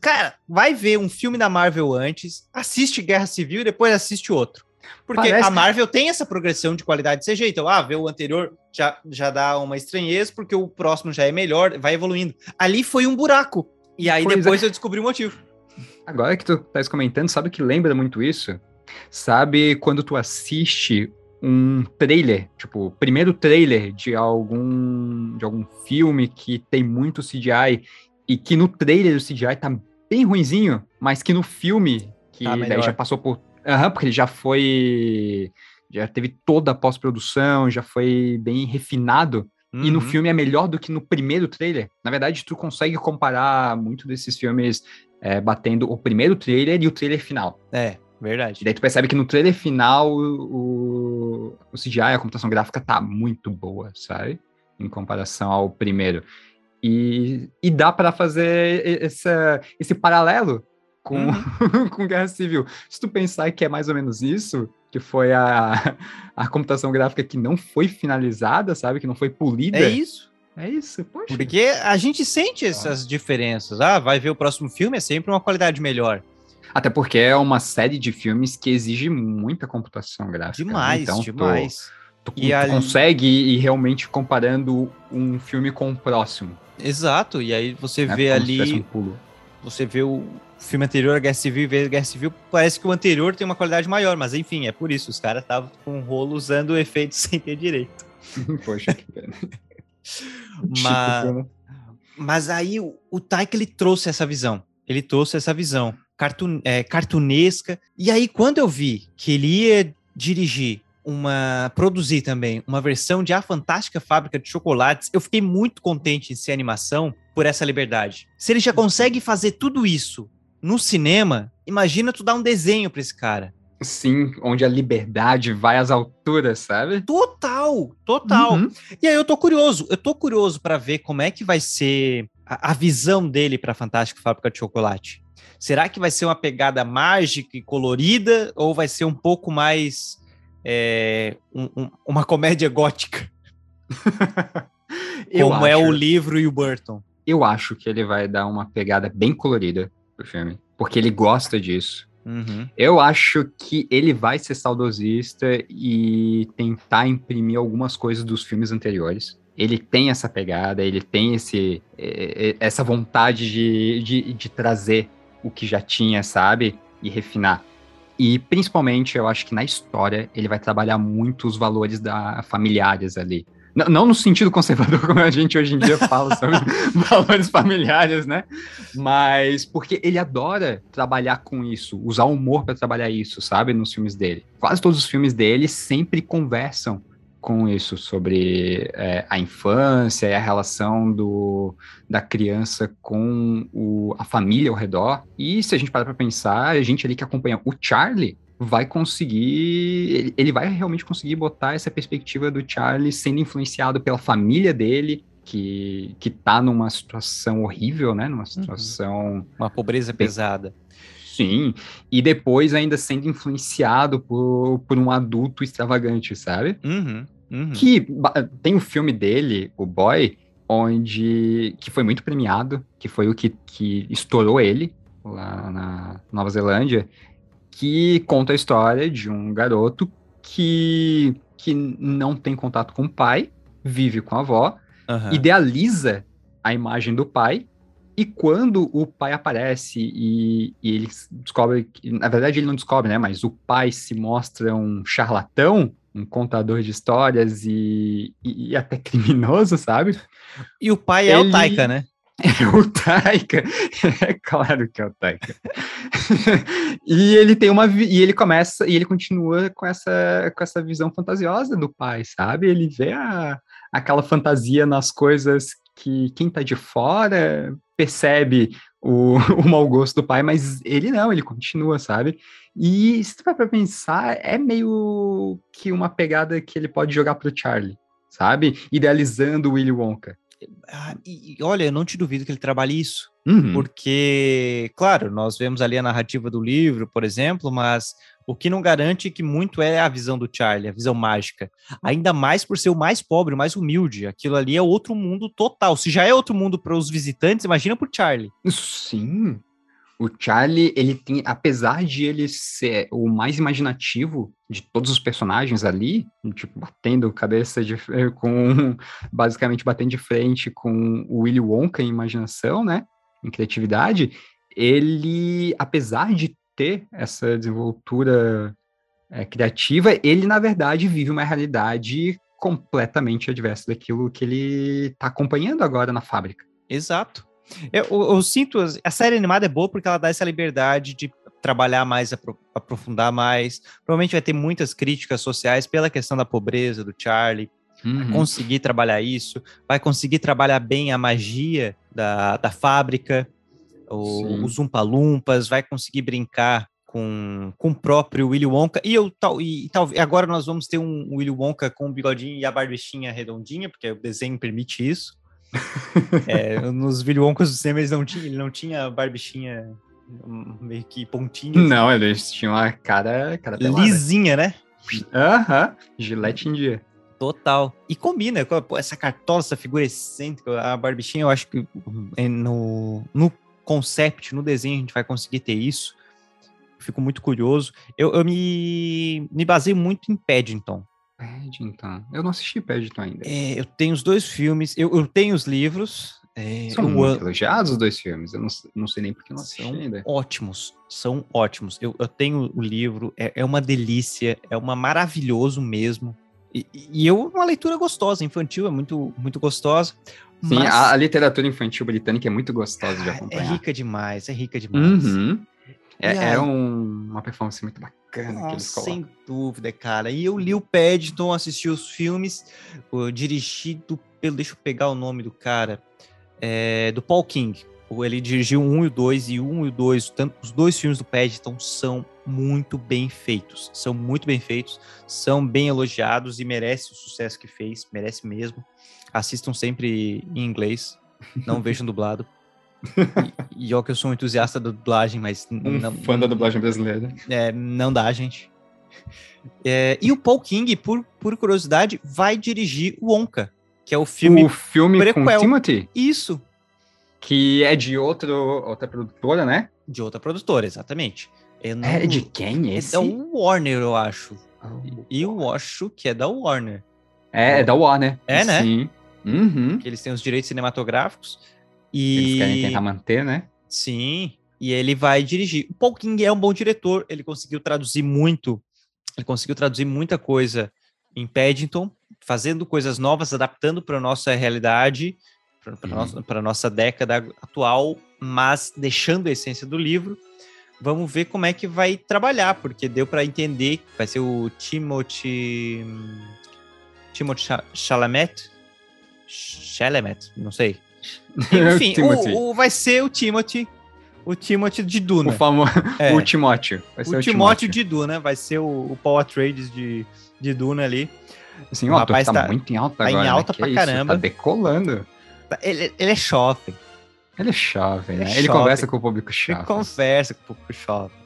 cara, vai ver um filme da Marvel antes, assiste Guerra Civil e depois assiste outro. Porque Parece- a Marvel tem essa progressão de qualidade desse jeito. Então, ah, ver o anterior já, já dá uma estranheza, porque o próximo já é melhor, vai evoluindo. Ali foi um buraco. E aí Pois é. depois eu descobri o motivo. Agora que tu estás comentando, sabe o que lembra muito isso? Sabe quando tu assiste um trailer, tipo, o primeiro trailer de algum de algum filme que tem muito CGI e que no trailer o CGI tá bem ruinzinho, mas que no filme que Tá daí já passou por, aham, porque ele já foi já teve toda a pós-produção, já foi bem refinado. E no Uhum. filme é melhor do que no primeiro trailer. Na verdade, tu consegue comparar muito desses filmes é, batendo o primeiro trailer e o trailer final. É, E verdade. daí tu percebe que no trailer final o, o CGI, a computação gráfica, tá muito boa, sabe? Em comparação ao primeiro. E, e dá para fazer e- essa, esse paralelo com, (laughs) com Guerra Civil. Se tu pensar que é mais ou menos isso, que foi a, (laughs) a computação gráfica que não foi finalizada, sabe? Que não foi polida. É isso. É isso, poxa. Porque a gente sente essas diferenças. Ah, vai ver o próximo filme, é sempre uma qualidade melhor. Até porque é uma série de filmes que exige muita computação gráfica. né? Demais, então, tu- demais. Tu, E tu ali- consegue ir realmente comparando um filme com o próximo. Exato. E aí você né? vê ali, um você vê o filme anterior a Guerra Civil e Guerra Civil, parece que o anterior tem uma qualidade maior, mas enfim, é por isso. Os caras estavam com um rolo usando o efeito (laughs) sem ter direito. (laughs) Poxa, que pena. (laughs) Mas, Típico, né? mas aí o, o Taika ele trouxe essa visão. Ele trouxe essa visão cartoon, é, cartunesca. E aí, quando eu vi que ele ia dirigir uma. produzir também uma versão de A Fantástica Fábrica de Chocolates, eu fiquei muito contente em ser animação por essa liberdade. Se ele já consegue fazer tudo isso no cinema, imagina tu dar um desenho pra esse cara. Sim, onde a liberdade vai às alturas, sabe? Total, total. Uhum. E aí eu tô curioso, eu tô curioso pra ver como é que vai ser a, a visão dele pra Fantástica Fábrica de Chocolate. Será que vai ser uma pegada mágica e colorida ou vai ser um pouco mais é, um- um- uma comédia gótica, (laughs) como é acho- o livro e o Burton? Eu acho que ele vai dar uma pegada bem colorida pro filme, porque ele gosta disso. Uhum. Eu acho que ele vai ser saudosista e tentar imprimir algumas coisas dos filmes anteriores. Ele tem essa pegada, ele tem esse, eh, eh, essa vontade de, de, de trazer o que já tinha, sabe? E refinar. E principalmente, eu acho que na história ele vai trabalhar muito os valores da, familiares ali. N- não no sentido conservador, (laughs) como a gente hoje em dia fala sobre (laughs) valores familiares, né? Mas porque ele adora trabalhar com isso, usar o humor para trabalhar isso, sabe? Nos filmes dele. Quase todos os filmes dele sempre conversam com isso, sobre é, a infância e a relação do, da criança com o, a família ao redor. E se a gente parar para pensar, a gente ali que acompanha o Charlie vai conseguir, ele, ele vai realmente conseguir botar essa perspectiva do Charlie sendo influenciado pela família dele, que, que tá numa situação horrível, né? Numa situação Uma pobreza pesada. Sim, e depois ainda sendo influenciado por, por um adulto extravagante, sabe? Uhum, uhum. Que tem um filme dele, o Boy, onde que foi muito premiado, que foi o que, que estourou ele lá na Nova Zelândia, que conta a história de um garoto que, que não tem contato com o pai, vive com a avó, Aham. idealiza a imagem do pai e quando o pai aparece e, e ele descobre que, na verdade ele não descobre, né, mas o pai se mostra um charlatão, um contador de histórias e, e, e até (laughs) criminoso, sabe? E o pai é o Ele- Taika, né? (laughs) É o Taika, é claro que é o Taika. (laughs) e ele tem uma e ele começa e ele continua com essa com essa visão fantasiosa do pai, sabe? Ele vê a, aquela fantasia nas coisas que quem tá de fora percebe o, (laughs) o mau gosto do pai, mas ele não, ele continua, sabe? E se tu vai pra pensar, é meio que uma pegada que ele pode jogar pro Charlie, sabe? Idealizando o Willy Wonka. Ah, e, e olha, eu não te duvido que ele trabalhe isso. Uhum. Porque, claro, nós vemos ali a narrativa do livro, por exemplo, mas o que não garante que muito é a visão do Charlie, a visão mágica. Ainda mais por ser o mais pobre, o mais humilde. Aquilo ali é outro mundo total. Se já é outro mundo para os visitantes, imagina para o Charlie. Sim. O Charlie, ele tem, apesar de ele ser o mais imaginativo de todos os personagens ali, tipo, batendo cabeça de, (laughs) com, basicamente batendo de frente com o Willy Wonka em imaginação, né, em criatividade, ele, apesar de ter essa desenvoltura é, criativa, ele, na verdade, vive uma realidade completamente adversa daquilo que ele está acompanhando agora na fábrica. Exato. Eu, eu- eu sinto, a série animada é boa porque ela dá essa liberdade de trabalhar mais, apro- aprofundar mais. Provavelmente vai ter muitas críticas sociais pela questão da pobreza do Charlie, Uhum. conseguir trabalhar isso, vai conseguir trabalhar bem a magia da, da fábrica, o- os Umpa-Lumpas, vai conseguir brincar com, com o próprio Willy Wonka. E eu tal, e, tal, agora nós vamos ter um Willy Wonka com o bigodinho e a barbichinha redondinha, porque o desenho permite isso. É, nos Willy Wonkas do cinema não tinha, ele não tinha barbichinha hum, meio que pontinha, Não, eles tinham a cara, cara pelada. lisinha, né? Aham, gilete em dia. Total. E combina com essa cartola, essa figura excêntrica. A barbichinha, eu acho que é, no, no concept, no desenho, a gente vai conseguir ter isso. Fico muito curioso. Eu, eu me, me baseio muito em Paddington. Paddington. Eu não assisti Paddington ainda. É, eu tenho os dois filmes, eu, eu tenho os livros. é, São muito amo- elogiados os dois filmes. Eu não, não sei nem porque eu não assisti são ainda. ótimos, são ótimos. Eu, eu tenho o livro, é, é uma delícia, é uma maravilhoso mesmo. E, e eu, uma leitura gostosa, infantil, é muito, muito gostosa. Sim, mas- a, a literatura infantil britânica é muito gostosa de Ah, É acompanhar. rica demais, é rica demais. Uhum. É, é um- uma performance muito bacana que eles Nossa, colocam. sem dúvida, cara. E eu li o Paddington, assisti os filmes, dirigido pelo. Deixa eu pegar o nome do cara. é, do Paul King. Ele dirigiu o 1 e o 2, e o 1 e o 2, tanto, os dois filmes do Paddington são muito bem feitos. São muito bem feitos, são bem elogiados e merece o sucesso que fez, merece mesmo. Assistam sempre em inglês, não vejam (laughs) dublado. E, e ó, que eu sou um entusiasta da dublagem, mas Um não, fã da dublagem brasileira. é, não dá, gente. É, e o Paul King, por, por curiosidade, vai dirigir o Onca, que é o filme. o filme com prequel. Timothy, Isso, que é de outro, outra produtora, né? de outra produtora, exatamente. Não- É de quem é esse? da Warner, eu acho. Oh. E eu acho que é da Warner. É, é da Warner. É, né? Sim. Uhum. Que eles têm os direitos cinematográficos. Eles E. querem tentar manter, né? Sim, e ele vai dirigir. O Paul King é um bom diretor, ele conseguiu traduzir muito, ele conseguiu traduzir muita coisa em Paddington, fazendo coisas novas, adaptando para a nossa realidade, para a Uhum. nossa, nossa década atual, mas deixando a essência do livro. Vamos ver como é que vai trabalhar, porque deu para entender que vai ser o Timothy. Timothy Cha- Chalamet? Chalamet, não sei. (laughs) Enfim, o, o- vai ser o Timothy, o Timothy de Duna. O famoso. É. (laughs) O Timóteo. Vai ser o Timóteo de Duna, vai ser o, o Paul Atreides de, de Duna ali. Assim, o o rapaz tá, tá- muito em alta tá em agora. né? alta Que pra isso, caramba. Tá decolando. Ele, ele é jovem, Ele é jovem, Ele é né? Ele jovem. conversa com o público ele chato. conversa com o jovem.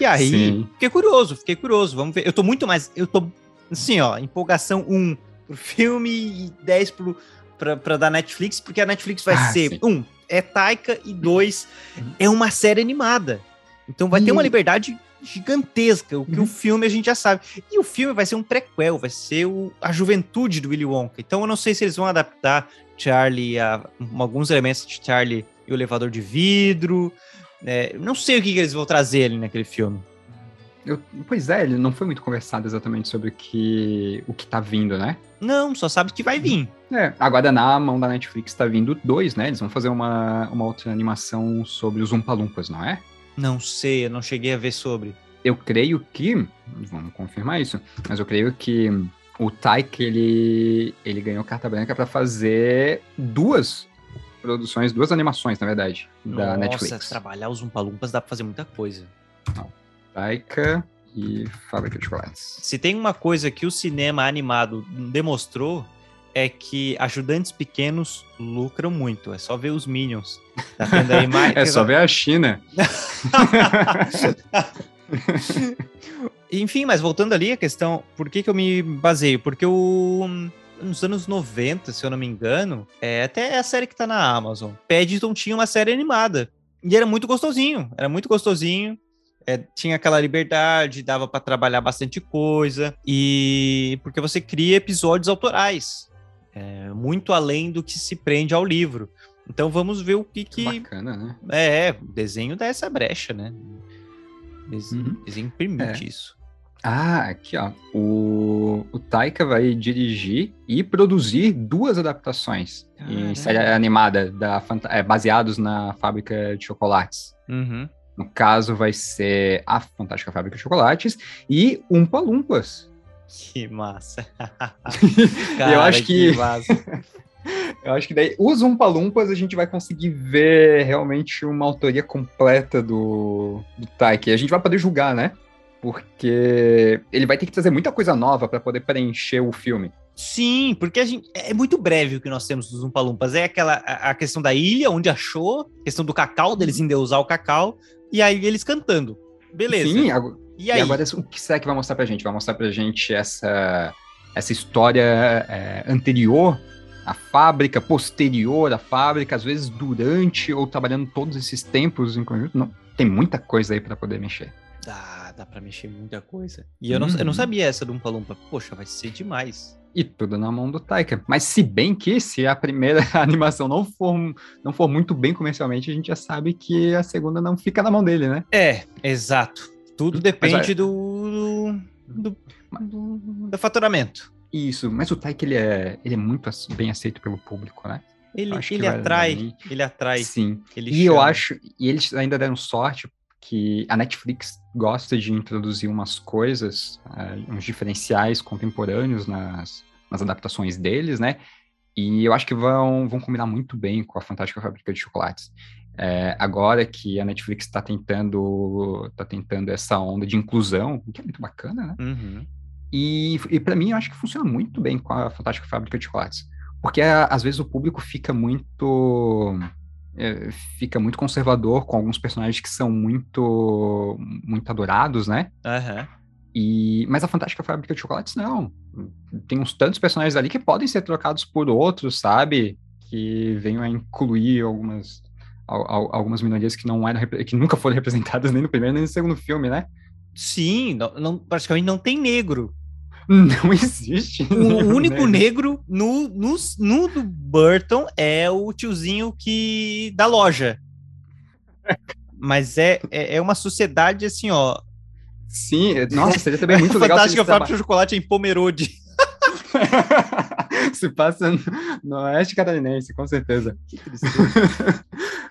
E aí, Sim. fiquei curioso, fiquei curioso, vamos ver. Eu tô muito mais, eu tô, assim, ó, empolgação 1 pro filme e 10 pro, pra, pra da Netflix, porque a Netflix vai Ah, ser, sim. um, é Taika, e dois, é uma série animada. Então vai ter uma liberdade gigantesca, o que Uhum. o filme a gente já sabe. E o filme vai ser um prequel, vai ser o- a juventude do Willy Wonka. Então eu não sei se eles vão adaptar Charlie a alguns elementos de Charlie e o elevador de vidro. É, não sei o que, que eles vão trazer ali naquele filme. Eu- pois é, ele não foi muito conversado exatamente sobre o que, o que tá vindo, né? Não, só sabe que vai vir. É, agora na mão da Netflix tá vindo dois, né? Eles vão fazer uma, uma outra animação sobre os Umpa-Lumpas, não é? Não sei, eu não cheguei a ver sobre. Eu creio que, vamos confirmar isso, mas eu creio que o Taika, ele, ele ganhou carta branca pra fazer duas produções, duas animações, na verdade, da Nossa, Netflix. trabalhar os Umpalumpas dá pra fazer muita coisa. Taika e Fábrica de Chocolates. Se tem uma coisa que o cinema animado demonstrou, é que ajudantes pequenos lucram muito. É só ver os Minions. Tá vendo aí (laughs) mais? É só ver a China. (laughs) Enfim, mas voltando ali a questão, por que, que eu me baseio? Porque o, nos anos 90, se eu não me engano, é até a série que tá na Amazon, Paddington tinha uma série animada. E era muito gostosinho, era muito gostosinho. É, tinha aquela liberdade, dava para trabalhar bastante coisa. E porque você cria episódios autorais, é, muito além do que se prende ao livro. Então vamos ver o que, que Bacana, né? é, o desenho dá essa brecha, né? O desenho, Uhum. desenho permite É. isso. Ah, aqui ó. O, o Taika vai dirigir e produzir duas adaptações em série animada da, é, baseados na fábrica de chocolates. Uhum. No caso, vai ser a Fantástica Fábrica de Chocolates e Umpa Lumpas. Que massa. (laughs) eu acho que, massa. (laughs) eu acho que daí os Umpa Lumpas a gente vai conseguir ver realmente uma autoria completa do, do Taiki. A gente vai poder julgar, né? Porque ele vai ter que trazer muita coisa nova para poder preencher o filme. Sim, porque a gente, é muito breve o que nós temos dos Umpalumpas. É aquela a, a questão da ilha, onde achou, questão do cacau, deles endeusar o cacau, e aí eles cantando. Beleza. Sim, agora, e aí? e agora o que será que vai mostrar pra gente? Vai mostrar pra gente essa, essa história é, anterior à fábrica, posterior à fábrica, às vezes durante ou trabalhando todos esses tempos em conjunto. Não, tem muita coisa aí para poder mexer. Dá, dá pra mexer muita coisa. E eu, não, eu não Uhum. sabia essa do Umpa Lumpa. Poxa, vai ser demais. E tudo na mão do Taika. Mas se bem que se a primeira (laughs) animação não for, não for muito bem comercialmente, a gente já sabe que a segunda não fica na mão dele, né? É, exato. Tudo depende do, do, do, do faturamento. Isso, mas o Taika, ele é, ele é muito bem aceito pelo público, né? Ele, ele atrai, ele atrai, Sim. ele E eu chama. acho, e eles ainda deram sorte que a Netflix gosta de introduzir umas coisas, eh, uns diferenciais contemporâneos nas, nas adaptações deles, né? E eu acho que vão, vão combinar muito bem com a Fantástica Fábrica de Chocolates. Eh, agora que a Netflix está tentando, tá tentando essa onda de inclusão, o que é muito bacana, né? Uhum. E, e para mim, eu acho que funciona muito bem com a Fantástica Fábrica de Chocolates. Porque às vezes o público fica muito. É, fica muito conservador com alguns personagens que são muito. muito adorados, né? Aham. E, mas a Fantástica Fábrica de Chocolates, não. Tem uns tantos personagens ali que podem ser trocados por outros, sabe? Que venham a incluir algumas. al- al- Algumas minorias que não eram que nunca foram (laughs) representadas nem no primeiro nem no segundo filme, né? Sim, não, não- praticamente não tem negro. (laughs) Não existe. O nenhum único negro. negro no, no, no do Burton é o tiozinho que da loja. Mas é, é, é uma sociedade assim, ó. Sim, nossa, seria também (laughs) muito legal se Fantástica Fábrica de Chocolate em Pomerode. (laughs) se passa no- no Oeste Catarinense, com certeza. Que tristeza.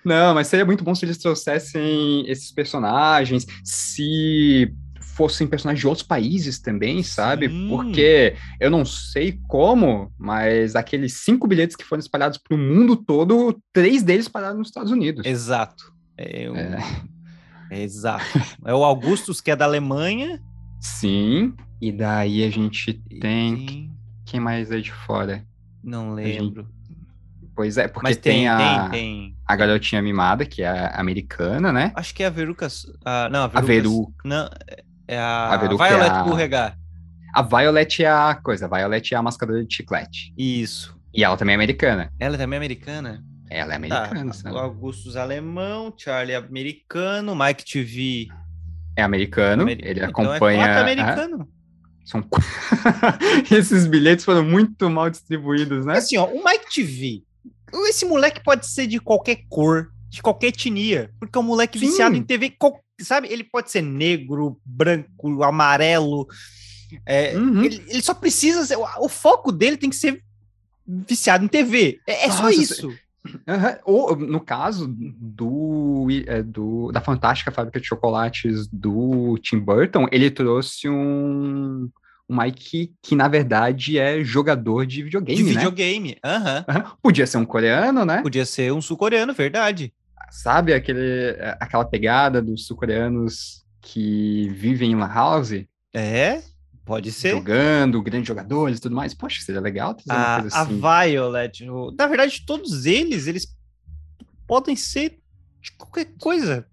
Não, mas seria muito bom se eles trouxessem esses personagens, se fossem personagens de outros países também, sabe? Sim. Porque eu não sei como, mas aqueles cinco bilhetes que foram espalhados para o mundo todo, três deles pararam nos Estados Unidos. Exato. É, É. é (laughs) exato. É o Augustus, que é da Alemanha. Sim, e daí a gente tem. Quem mais é de fora? Não gente- lembro. Pois é, porque tem, tem, a, tem, tem. a garotinha mimada, que é a americana, né? Acho que é a Veruca. ah, não, a A Veruca. Veru. Não, é a, A Veruca é Violet a- Beauregard. A Violet é a coisa, a Violet é a mascadora de chiclete. Isso. E ela também é americana. Ela também é americana? Ela é Tá. americana, O sabe? Augustus alemão, Charlie é americano, Mike TV. É americano, ameri- ele Então acompanha. É quatro Ah, americano. são... (laughs) Esses bilhetes foram muito mal distribuídos, né? Assim, ó, o Mike TV. Esse moleque pode ser de qualquer cor, de qualquer etnia, porque é um moleque Sim. viciado em TV, qual- sabe? Ele pode ser negro, branco, amarelo. é, Uhum. ele, ele só precisa ser. O, o foco dele tem que ser viciado em TV. É, é só Nossa, isso. Aham. Ou, no caso do, é, do- da fantástica fábrica de chocolates do Tim Burton, ele trouxe um, um Mike que, na verdade, é jogador de videogame, De né? videogame. Aham. Aham. Podia ser um coreano, né? Podia ser um sul-coreano, verdade. Sabe aquele, aquela pegada dos sul-coreanos que vivem em La House, É, pode ser. jogando, grandes jogadores e tudo mais? Poxa, seria legal A, coisa a assim. Violet, o- na verdade, todos eles, eles podem ser de qualquer coisa.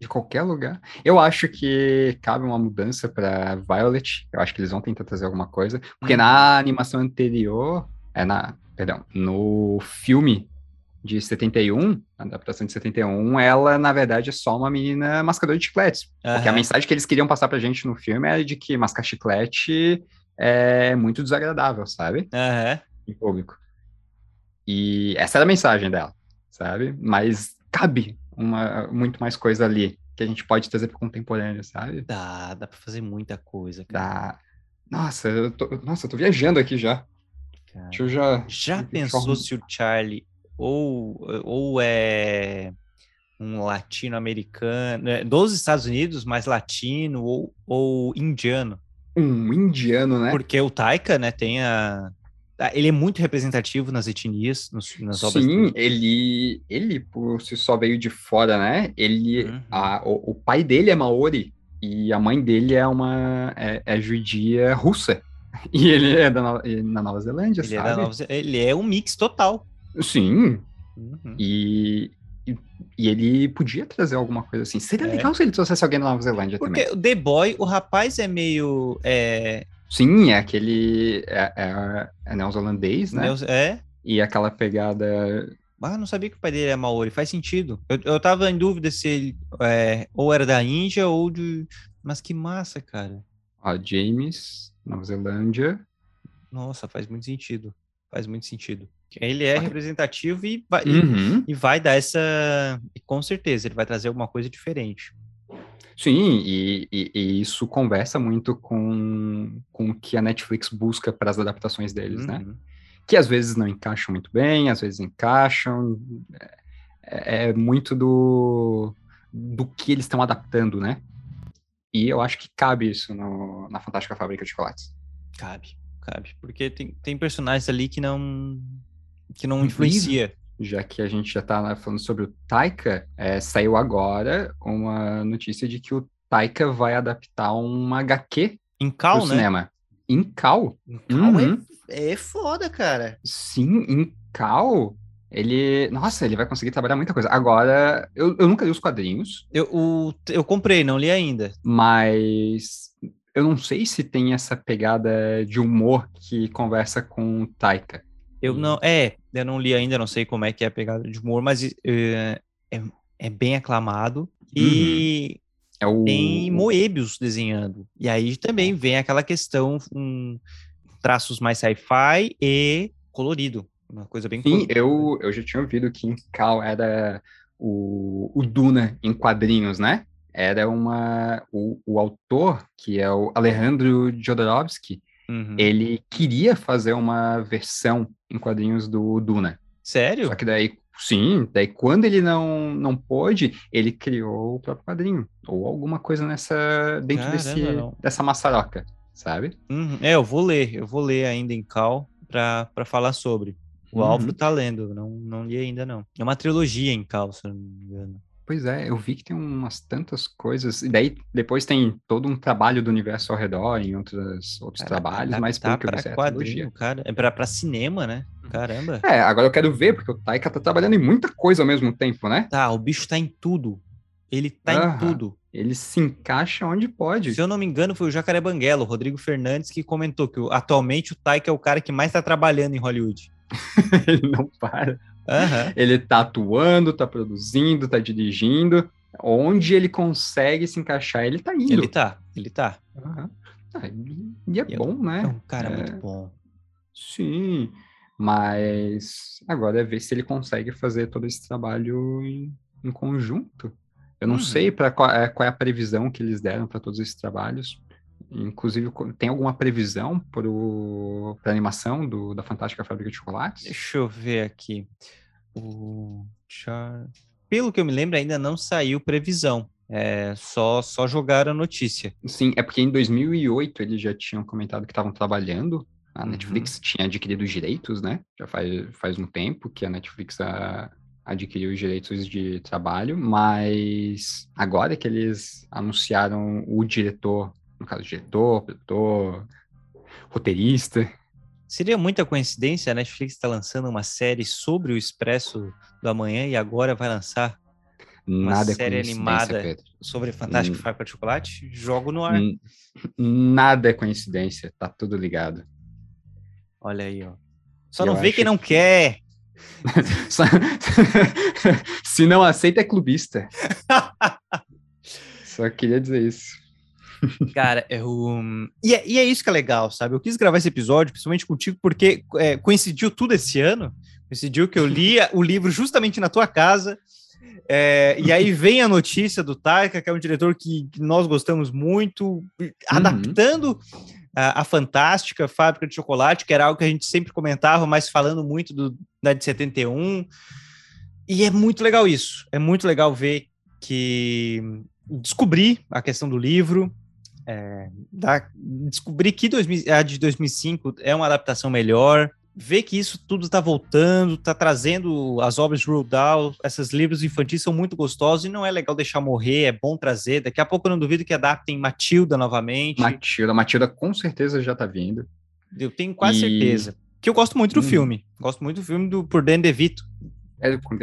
De qualquer lugar. Eu acho que cabe uma mudança para Violet. Eu acho que eles vão tentar trazer alguma coisa. Porque Uhum. na animação anterior, é na, perdão, no filme de 71, a adaptação de 71, ela, na verdade, é só uma menina mascadora de chicletes. Porque a mensagem que eles queriam passar pra gente no filme é de que mascar chiclete é muito desagradável, sabe? Aham. Em público. E essa era a mensagem dela, sabe? Mas cabe uma, muito mais coisa ali que a gente pode trazer pro contemporâneo, sabe? Dá, dá pra fazer muita coisa, cara. Da... Nossa, eu tô, nossa, eu tô viajando aqui já. cara. Deixa eu já. Já pensou se o Charlie ou, ou é um latino-americano, né, dos Estados Unidos, mas latino ou, ou indiano. Um indiano, né? Porque o Taika, né, tem a. Ele é muito representativo nas etnias, nos- nas obras Sim, dele. ele, ele por si só veio de fora, né? Ele, Uhum. a- o, o pai dele é maori e a mãe dele é uma é, é judia russa. (laughs) E ele é da No- na Nova Zelândia, Ele é, sabe? Nova Ze- ele é um mix total. Sim, Uhum. e, e, e ele podia trazer alguma coisa assim. Seria É. legal se ele trouxesse alguém da Nova Zelândia Porque também. o The Boy, o rapaz é meio. É, Sim, é aquele. É, é, é neozelandês, né? é. E aquela pegada. Ah, não sabia que o pai dele é Maori. Faz sentido. Eu, eu tava em dúvida se ele é, ou era da Índia ou de. Mas que massa, cara. Ó, James, Nova Zelândia. Nossa, faz muito sentido. Faz muito sentido. Ele é representativo e vai, e- Uhum. e vai dar essa. E com certeza, ele vai trazer alguma coisa diferente. Sim, e, e- e isso conversa muito com, com o que a Netflix busca para as adaptações deles, né? Uhum. Que às vezes não encaixam muito bem, às vezes encaixam. É, é muito do, do que eles estão adaptando, né? E eu acho que cabe isso no- na Fantástica Fábrica de Chocolates. Cabe, cabe. Porque tem, tem personagens ali que não. Que não influencia. Já que a gente já tá falando sobre o Taika, é, saiu agora uma notícia de que o Taika vai adaptar uma HQ Em Cal, né? cinema. Em Cal. Em Cal Uhum. é, é foda, cara. Sim, em Cal, ele. Nossa, ele vai conseguir trabalhar muita coisa. Agora, eu, eu nunca li os quadrinhos, Eu, o, eu comprei, não li ainda. mas eu não sei se tem essa pegada de humor que conversa com o Taika. Eu não. É, eu não li ainda, não sei como é que é a pegada de humor, mas é, é, é bem aclamado. E É o. tem Moebius desenhando. E aí também vem aquela questão, um, traços mais sci-fi e colorido. Uma coisa bem Sim, colorida. eu, eu já tinha ouvido que em Cal era o, o Duna em quadrinhos, né? Era uma. O, o autor, que é o Alejandro Jodorowsky, Uhum. ele queria fazer uma versão em quadrinhos do Duna. Sério? Só que daí, sim, daí quando ele não, não pôde, ele criou o próprio quadrinho. Ou alguma coisa nessa. dentro Caramba, desse, não. dessa maçaroca, sabe? Uhum. É, eu vou ler, eu vou ler ainda em Cal para falar sobre. O Uhum. Álvaro tá lendo, não, não li ainda não. É uma trilogia em Cal, se não me engano. Pois é, eu vi que tem umas tantas coisas. E daí depois tem todo um trabalho do universo ao redor em outras, outros Cara, trabalhos, mas adaptar pelo que eu vi, pra é cara. É pra, pra cinema, né? Caramba. É, agora eu quero ver, porque o Taika tá trabalhando em muita coisa ao mesmo tempo, né? Tá, o bicho tá em tudo. Ele tá em tudo. Ele se encaixa onde pode. Se eu não me engano, foi o Jacaré Banguela, o Rodrigo Fernandes, que comentou que atualmente o Taika é o cara que mais tá trabalhando em Hollywood. (laughs) Ele não para. Aham. Ele tá atuando, tá produzindo, tá dirigindo. Onde ele consegue se encaixar, ele tá indo. Ele tá, ele tá. Aham. Ah, e é E é bom, né? É um cara É, muito bom. Sim, mas agora é ver se ele consegue fazer todo esse trabalho em, em conjunto. Eu não Uhum. sei para qual, é, qual é a previsão que eles deram para todos esses trabalhos. Inclusive, tem alguma previsão para a animação do, da Fantástica Fábrica de Chocolates? Deixa eu ver aqui. O Char... Pelo que eu me lembro, ainda não saiu previsão. É, só, só jogaram a notícia. Sim, é porque em 2008 eles já tinham comentado que estavam trabalhando. A Uhum. Netflix tinha adquirido os direitos, né? Já faz, faz um tempo que a Netflix a- adquiriu os direitos de trabalho, mas agora que eles anunciaram o diretor, no caso, diretor, produtor, roteirista. Seria muita coincidência a Netflix estar lançando uma série sobre o Expresso do Amanhã e agora vai lançar nada série é coincidência, animada. Pedro. sobre Fantástico Hum. Fábrica de Chocolate? Jogo no ar. N- Nada é coincidência, tá tudo ligado. Olha aí, ó. Só Eu não vê quem não que- quer. (laughs) (laughs) Se não aceita, é clubista. (laughs) Só queria dizer isso. Cara, eu... e, é, e é isso que é legal, sabe? Eu quis gravar esse episódio, principalmente contigo, porque é, coincidiu tudo esse ano. Coincidiu que eu li o livro justamente na tua casa. é, e aí (laughs) vem a notícia do Taika, que é um diretor que, que nós gostamos muito, adaptando a, a fantástica Fábrica de Chocolate, que era algo que a gente sempre comentava, mas falando muito do, da de 71. E é muito legal isso. É muito legal ver que descobri a questão do livro, é, da, descobri que 2000, a de 2005 é uma adaptação melhor, ver que isso tudo está voltando, está trazendo as obras de Dahl, esses livros infantis são muito gostosos e não é legal deixar morrer, é bom trazer. Daqui a pouco eu não duvido que adaptem Matilda novamente. Matilda, Matilda com certeza já tá vindo. Eu tenho quase E- certeza. Que eu gosto muito do Hum. filme. Gosto muito do filme do, por Dan DeVito. É com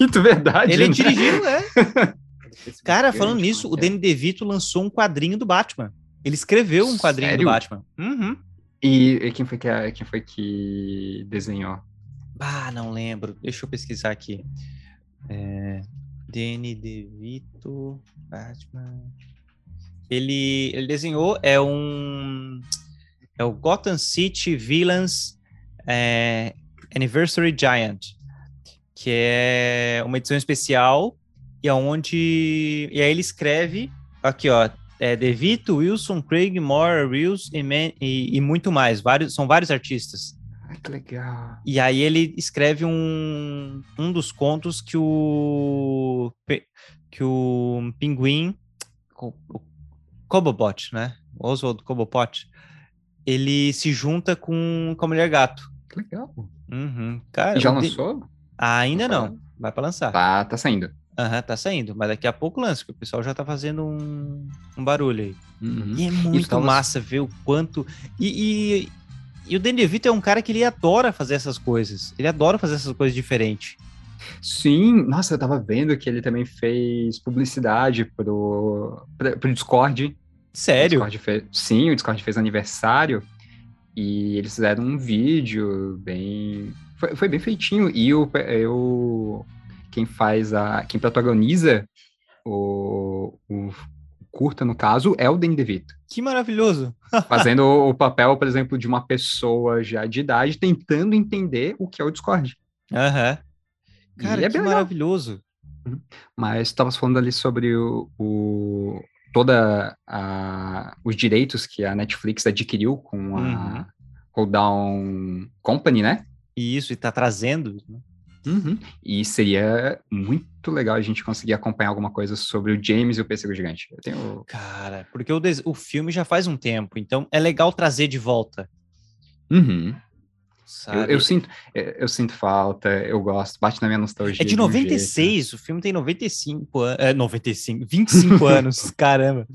Muito (laughs) verdade. Ele né? dirigiu, é. (laughs) Cara, falando Grande, nisso, o é é? Danny DeVito lançou um quadrinho do Batman. Ele escreveu um quadrinho Sério? do Batman. Uhum. E, e quem, foi que, a- quem foi que desenhou? Ah, não lembro. Deixa eu pesquisar aqui. É... Danny DeVito, Batman. Ele, ele desenhou, é um. É o Gotham City Villains é, Anniversary Giant, que é uma edição especial e aonde. E aí ele escreve aqui, ó. É DeVito, Wilson, Craig, Moore, Reels e, Man- e- e muito mais. Vários, são vários artistas. Ai, que legal. E aí ele escreve um, um dos contos que o que o pinguim, o, o Cobobot, né? Oswald Cobobot, ele se junta com, com a Mulher Gato. Que legal. Uhum. Cara, E já o de- lançou? Ainda Tá não. Vai para lançar. Tá, tá saindo. Aham, tá saindo. Mas daqui a pouco lança, porque o pessoal já tá fazendo um, um barulho aí. Uhum. E é muito tava- massa ver o quanto. E, e, e o Danny DeVito é um cara que ele adora fazer essas coisas. Ele adora fazer essas coisas diferentes. Sim, nossa, eu tava vendo que ele também fez publicidade pro, pra- pro Discord. O Sério? Discord fez- sim, o Discord fez aniversário e eles fizeram um vídeo bem. Foi, foi bem feitinho. E o, eu, quem faz a. Quem protagoniza o, o curta, no caso, é o Danny DeVito. Que maravilhoso. (laughs) Fazendo o papel, por exemplo, de uma pessoa já de idade tentando entender o que é o Discord. Aham. E Cara, é que legal. maravilhoso. Mas estavas falando ali sobre o, o- toda a, os direitos que a Netflix adquiriu com a Uhum. Hold Down Company, né? E isso, e tá trazendo. né? E seria muito legal a gente conseguir acompanhar alguma coisa sobre o James e o Pêssego Gigante. Eu tenho. Cara, porque o, o filme já faz um tempo, então é legal trazer de volta. Uhum. Eu, eu sinto, eu, eu sinto falta, eu gosto, bate na minha nostalgia. É de um jeito. 96, o filme tem 95 anos. É, 95, 25 (laughs) anos, caramba.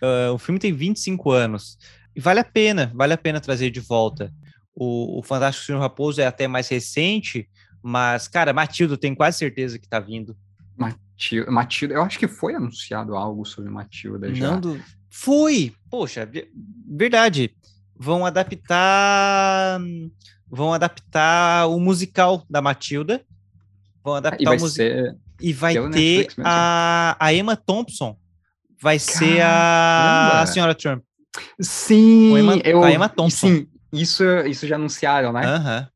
Ah, o filme tem 25 anos. E vale a pena, vale a pena trazer de volta. O, o Fantástico Senhor Raposo é até mais recente, mas, cara, Matilda, eu tenho quase certeza que tá vindo. Matilda, Matilda, eu acho que foi anunciado algo sobre Matilda já. Não do... Foi! Poxa, ve- verdade. Vão adaptar. Vão adaptar o musical da Matilda. Vão adaptar E vai o musical. ser. E vai ter a, a Emma Thompson. Vai ser a, a Caramba! senhora Trump. Sim, Emma- eu, a Emma Thompson. Sim, isso, isso já anunciaram, né? Aham.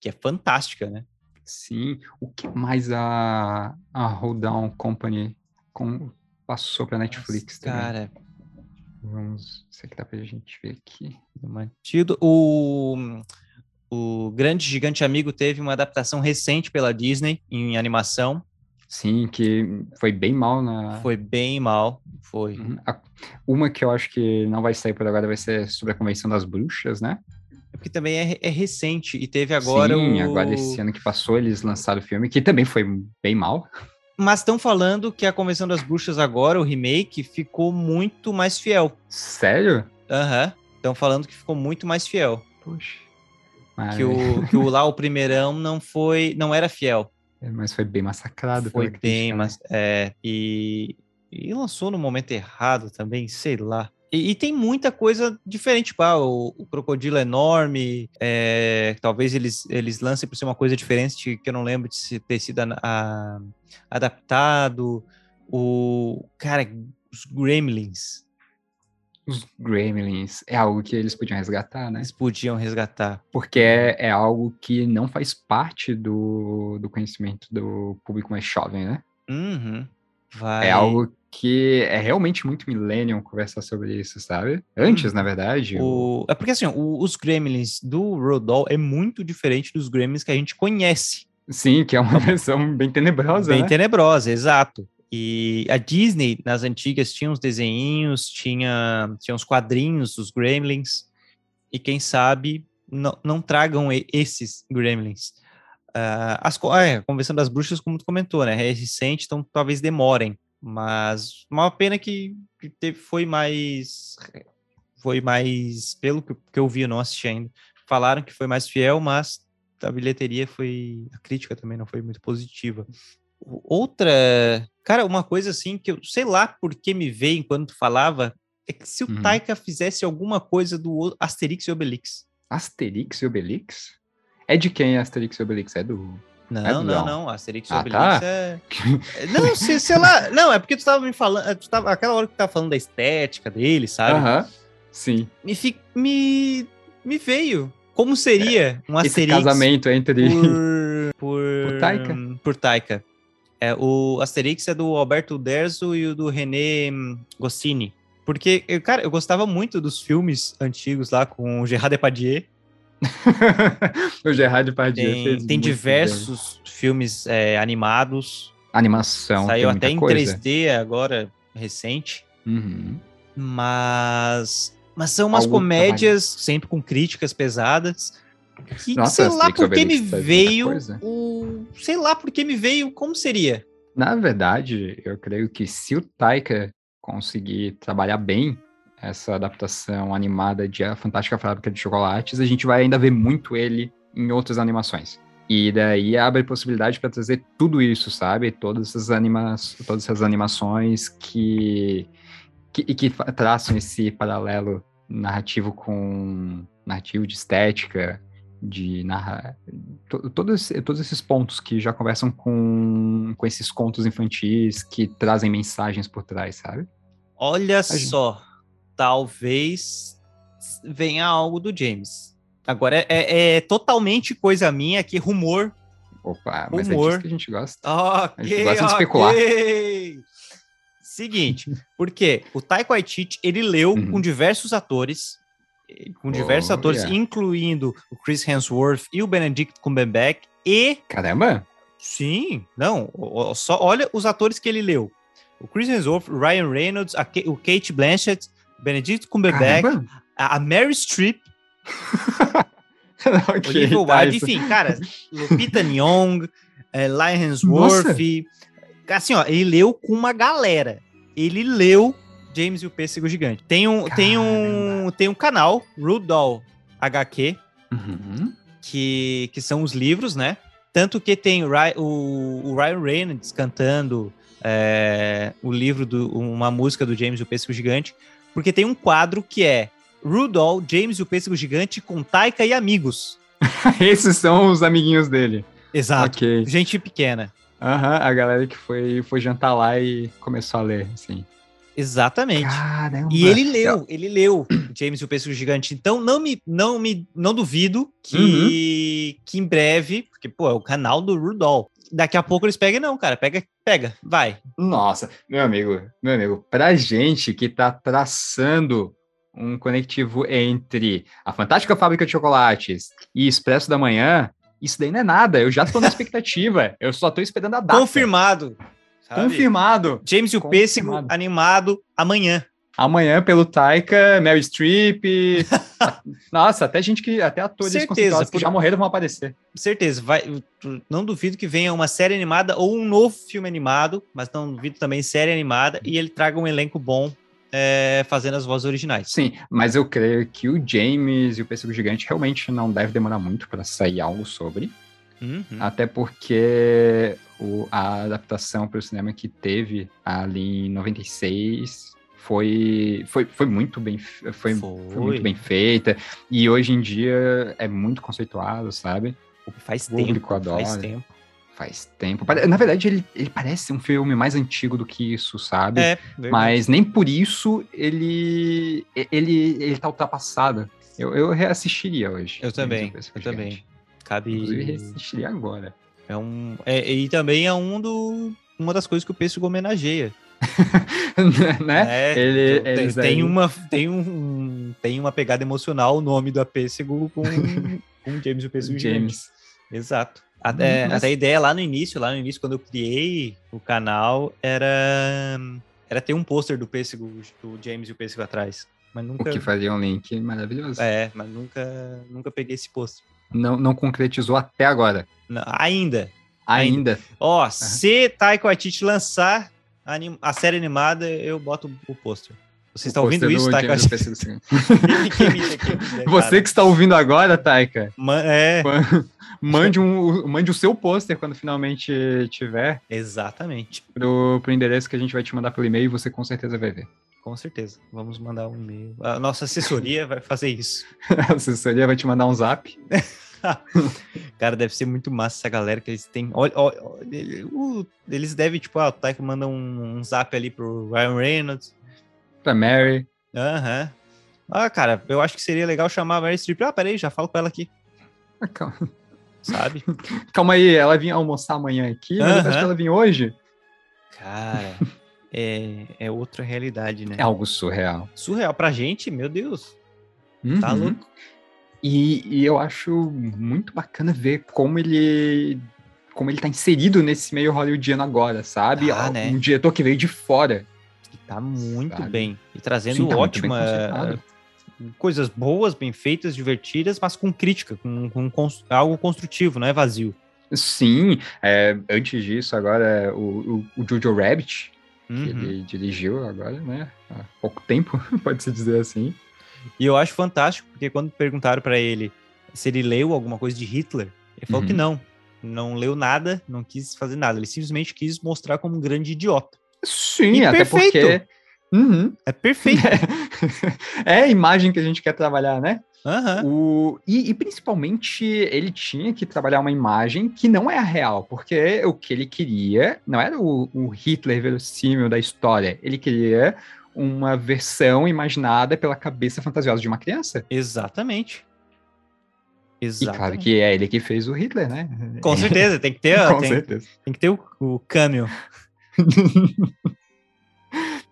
Que é fantástica, né? Sim. O que mais a, a Hold Down Company com, passou pra Netflix também? Cara, Vamos, sei que dá pra gente ver aqui. Matilda. O, o Grande Gigante Amigo teve uma adaptação recente pela Disney em animação. Sim, que foi bem mal na. Foi bem mal. Foi. Uhum. Uma que eu acho que não vai sair por agora vai ser sobre a Convenção das Bruxas, né? É porque também é, é recente e teve agora Sim, o... agora esse ano que passou eles lançaram o filme, que também foi bem mal. Mas estão falando que a Convenção das Bruxas agora, o remake, ficou muito mais fiel. Sério? Aham. Estão falando que ficou muito mais fiel. Poxa. Que o, que o lá, o primeirão, não foi... Não era fiel. É, Mas foi bem massacrado. Foi bem, mas... É, e, e lançou no momento errado também, sei lá. E, e tem muita coisa diferente, tipo, ah, o, o crocodilo é enorme, é, talvez eles, eles lancem por ser uma coisa diferente, que eu não lembro de se ter sido a- a- adaptado. O, cara, os Gremlins, Os Gremlins é algo que eles podiam resgatar, né? eles podiam resgatar. Porque é, é algo que não faz parte do, do conhecimento do público mais jovem, né? Uhum. Vai. É algo que é realmente muito millennium conversar sobre isso, sabe? Antes, na verdade. o- é porque assim, o- os Gremlins do Rodol é muito diferente dos Gremlins que a gente conhece. Sim, que é uma versão bem tenebrosa, bem né? tenebrosa, exato. E a Disney, nas antigas, tinha uns desenhinhos, tinha, tinha uns quadrinhos dos Gremlins, e quem sabe não, não tragam esses Gremlins. Ah, as, co- é, a Convenção das Bruxas, como tu comentou, né? É recente, então talvez demorem. Mas uma pena que, teve, foi mais. Foi mais. Pelo que, que eu vi, eu não assisti ainda. Falaram que foi mais fiel, mas a bilheteria foi. A crítica também não foi muito positiva. Outra. Cara, uma coisa assim que eu sei lá por que me veio enquanto tu falava. É que se o Uhum. Taika fizesse alguma coisa do Asterix e Obelix. Asterix e Obelix? É de quem Asterix e Obelix? É do. Não, É do não, não. Asterix e Ah, Obelix tá. é. é- Não, sei, sei lá. Não, é porque tu tava me falando. Tu tava, aquela hora que tu tava falando da estética dele, sabe? Aham. Sim. Me, fi- me, me veio. Como seria um Esse Asterix casamento entre. por, por, Por Taika? Por Taika. É, o Asterix é do Alberto Derzo e o do René hum, Goscinny. Porque, eu, cara, eu gostava muito dos filmes antigos lá com o Gerard Depardieu. (laughs) o Gerard Depardieu Tem, tem diversos filmes é, animados. bem. Animação. Saiu até em coisa. 3D agora, recente. Uhum. Mas. Mas são umas Algum comédias, sempre com críticas pesadas. Que Nossa, sei lá Asterix por que me veio. O, sei lá por que me veio. Como seria? Na verdade, eu creio que se o Taika conseguir trabalhar bem essa adaptação animada de A Fantástica Fábrica de Chocolates, a gente vai ainda ver muito ele em outras animações. E daí abre possibilidade para trazer tudo isso, sabe? Todas essas, anima todas essas animações que, que, que traçam esse paralelo narrativo com narrativo de estética, de narra... to- todos, todos esses pontos que já conversam com, com esses contos infantis que trazem mensagens por trás, sabe? Olha gente- só. Talvez venha algo do James. Agora é, é- é totalmente coisa minha aqui, rumor. Opa, mas é Humor. disso que a gente gosta. Ok, gente gosta de especular. Seguinte, porque o Taika Waititi, ele leu Uhum. com diversos atores, com diversos Oh, atores, yeah. incluindo o Chris Hemsworth e o Benedict Cumberbatch, e Caramba! Sim, não. Só olha os atores que ele leu. O Chris Hemsworth, o Ryan Reynolds, a o Kate Blanchett, Benedict Cumberbatch, Caramba! a, Mary Streep, (laughs) ok, Olivia tá, Wilde, enfim, cara, Lupita (laughs) Nyong, é, Hemsworth. Assim, ó, ele leu com uma galera. Ele leu James e o Pêssego Gigante. Tem um, tem um, tem um canal, Rudol HQ, Uhum. que, que são os livros, né? Tanto que tem o, o- o Ryan Reynolds cantando é, o livro, do, uma música do James e o Pêssego Gigante, porque tem um quadro que é Rudolph, James e o Pêssego Gigante com Taika e amigos. (laughs) Esses são os amiguinhos dele. Exato. Ok. Gente pequena. Aham, a galera que foi, foi jantar lá e começou a ler, assim. Exatamente. Caramba! E ele leu, ele leu (clears throat) James e o Pêssego Gigante. Então não me, não me, não duvido que, Uhum. que em breve, porque pô, é o canal do Rudolph. Daqui a pouco eles pegam, não, cara, pega, pega, vai. Nossa, meu amigo, meu amigo, pra gente que tá traçando um conectivo entre a Fantástica Fábrica de Chocolates e Expresso da Manhã, isso daí não é nada, eu já tô na expectativa, (laughs) eu só tô esperando a data. Confirmado. sabe? Confirmado. James e o. Pêssego animado amanhã. Amanhã pelo Taika, Mary Streep, (laughs) nossa, até gente que, até atores Certeza, que por- já morreram vão aparecer. Certeza, vai, não duvido que venha uma série animada ou um novo filme animado, mas não duvido também série animada e ele traga um elenco bom é, fazendo as vozes originais. Sim, mas eu creio que o James e o Pêssego Gigante realmente não deve demorar muito para sair algo sobre. Uhum. Até porque o- a adaptação para o cinema que teve ali em 96 foi, foi, foi muito bem foi, foi Foi. muito bem feita e hoje em dia é muito conceituado, sabe? Faz O público tempo, adora. faz tempo. Faz tempo. Na verdade, ele, ele parece um filme mais antigo do que isso, sabe? É. Mas nem por isso ele ele ele tá ultrapassado. Eu, eu reassistiria hoje. Eu também, eu também. Cabe. Inclusive, reassistiria agora. É um, é, e também é um do, uma das coisas que o Pêssego homenageia. (laughs) né? É, Ele- tem, tem uma, tem, um, tem uma pegada emocional o nome do Pêssego com, (laughs) com James e o Pêssego. James. Exato. Até, Uhum, mas- até a ideia lá no início, lá no início, quando eu criei o canal, era, era ter um pôster do pêssego, do James e o pêssego atrás. Mas O nunca. que fazia um link maravilhoso. É, mas nunca, nunca peguei esse pôster. Não, não concretizou até agora. Não, ainda. Ainda. Ó, se Taiko Waititi lançar a, a série animada, eu boto o pôster. Você está O ouvindo isso, (laughs) me- Você que está ouvindo agora, Taika, Ma- É, mande, um, mande o seu pôster quando finalmente tiver exatamente. pro, pro endereço que a gente vai te mandar pelo e-mail e você com certeza vai ver. Com certeza. Vamos mandar um e-mail. A nossa assessoria vai fazer isso. (laughs) A assessoria vai te mandar um zap. (laughs) (laughs) Cara, deve ser muito massa essa galera que eles têm. Olha, olha, eles devem, tipo, ah, o Taika manda um, um zap ali pro Ryan Reynolds. Pra Mary. Aham. Ah, cara, eu acho que seria legal chamar a Mary Streep. Ah, peraí, já falo com ela aqui, Ah, Calma, sabe? (laughs) calma aí, ela vinha almoçar amanhã aqui, mas acho que ela vinha hoje. Cara, é, é outra realidade, né? É algo surreal. Surreal pra gente, meu Deus. Tá Uhum. louco. E, e eu acho muito bacana ver como ele como ele tá inserido nesse meio hollywoodiano agora, sabe? Tá, um né? diretor que veio de fora. E tá muito Sabe? bem. E trazendo Sim, tá ótima. coisas boas, bem feitas, divertidas, mas com crítica, com, com algo construtivo, não é vazio. Sim, é, antes disso, agora o, o, o Jojo Rabbit, que Uhum. ele dirigiu agora, né? Há pouco tempo, (laughs) pode-se dizer assim. E eu acho fantástico, porque quando perguntaram pra ele se ele leu alguma coisa de Hitler, ele falou Uhum. que não. Não leu nada, não quis fazer nada. Ele simplesmente quis mostrar como um grande idiota. Sim, E até perfeito. porque. Uhum. É perfeito. (laughs) é a imagem que a gente quer trabalhar, né? Aham. O, e, e principalmente ele tinha que trabalhar uma imagem que não é a real, porque o que ele queria não era o, o Hitler verossímil da história, ele queria uma versão imaginada pela cabeça fantasiosa de uma criança. Exatamente. E Exatamente. claro que é ele que fez o Hitler, né? Com certeza, tem que ter, (laughs) Com tem, certeza. tem que ter o, o cameo. (laughs)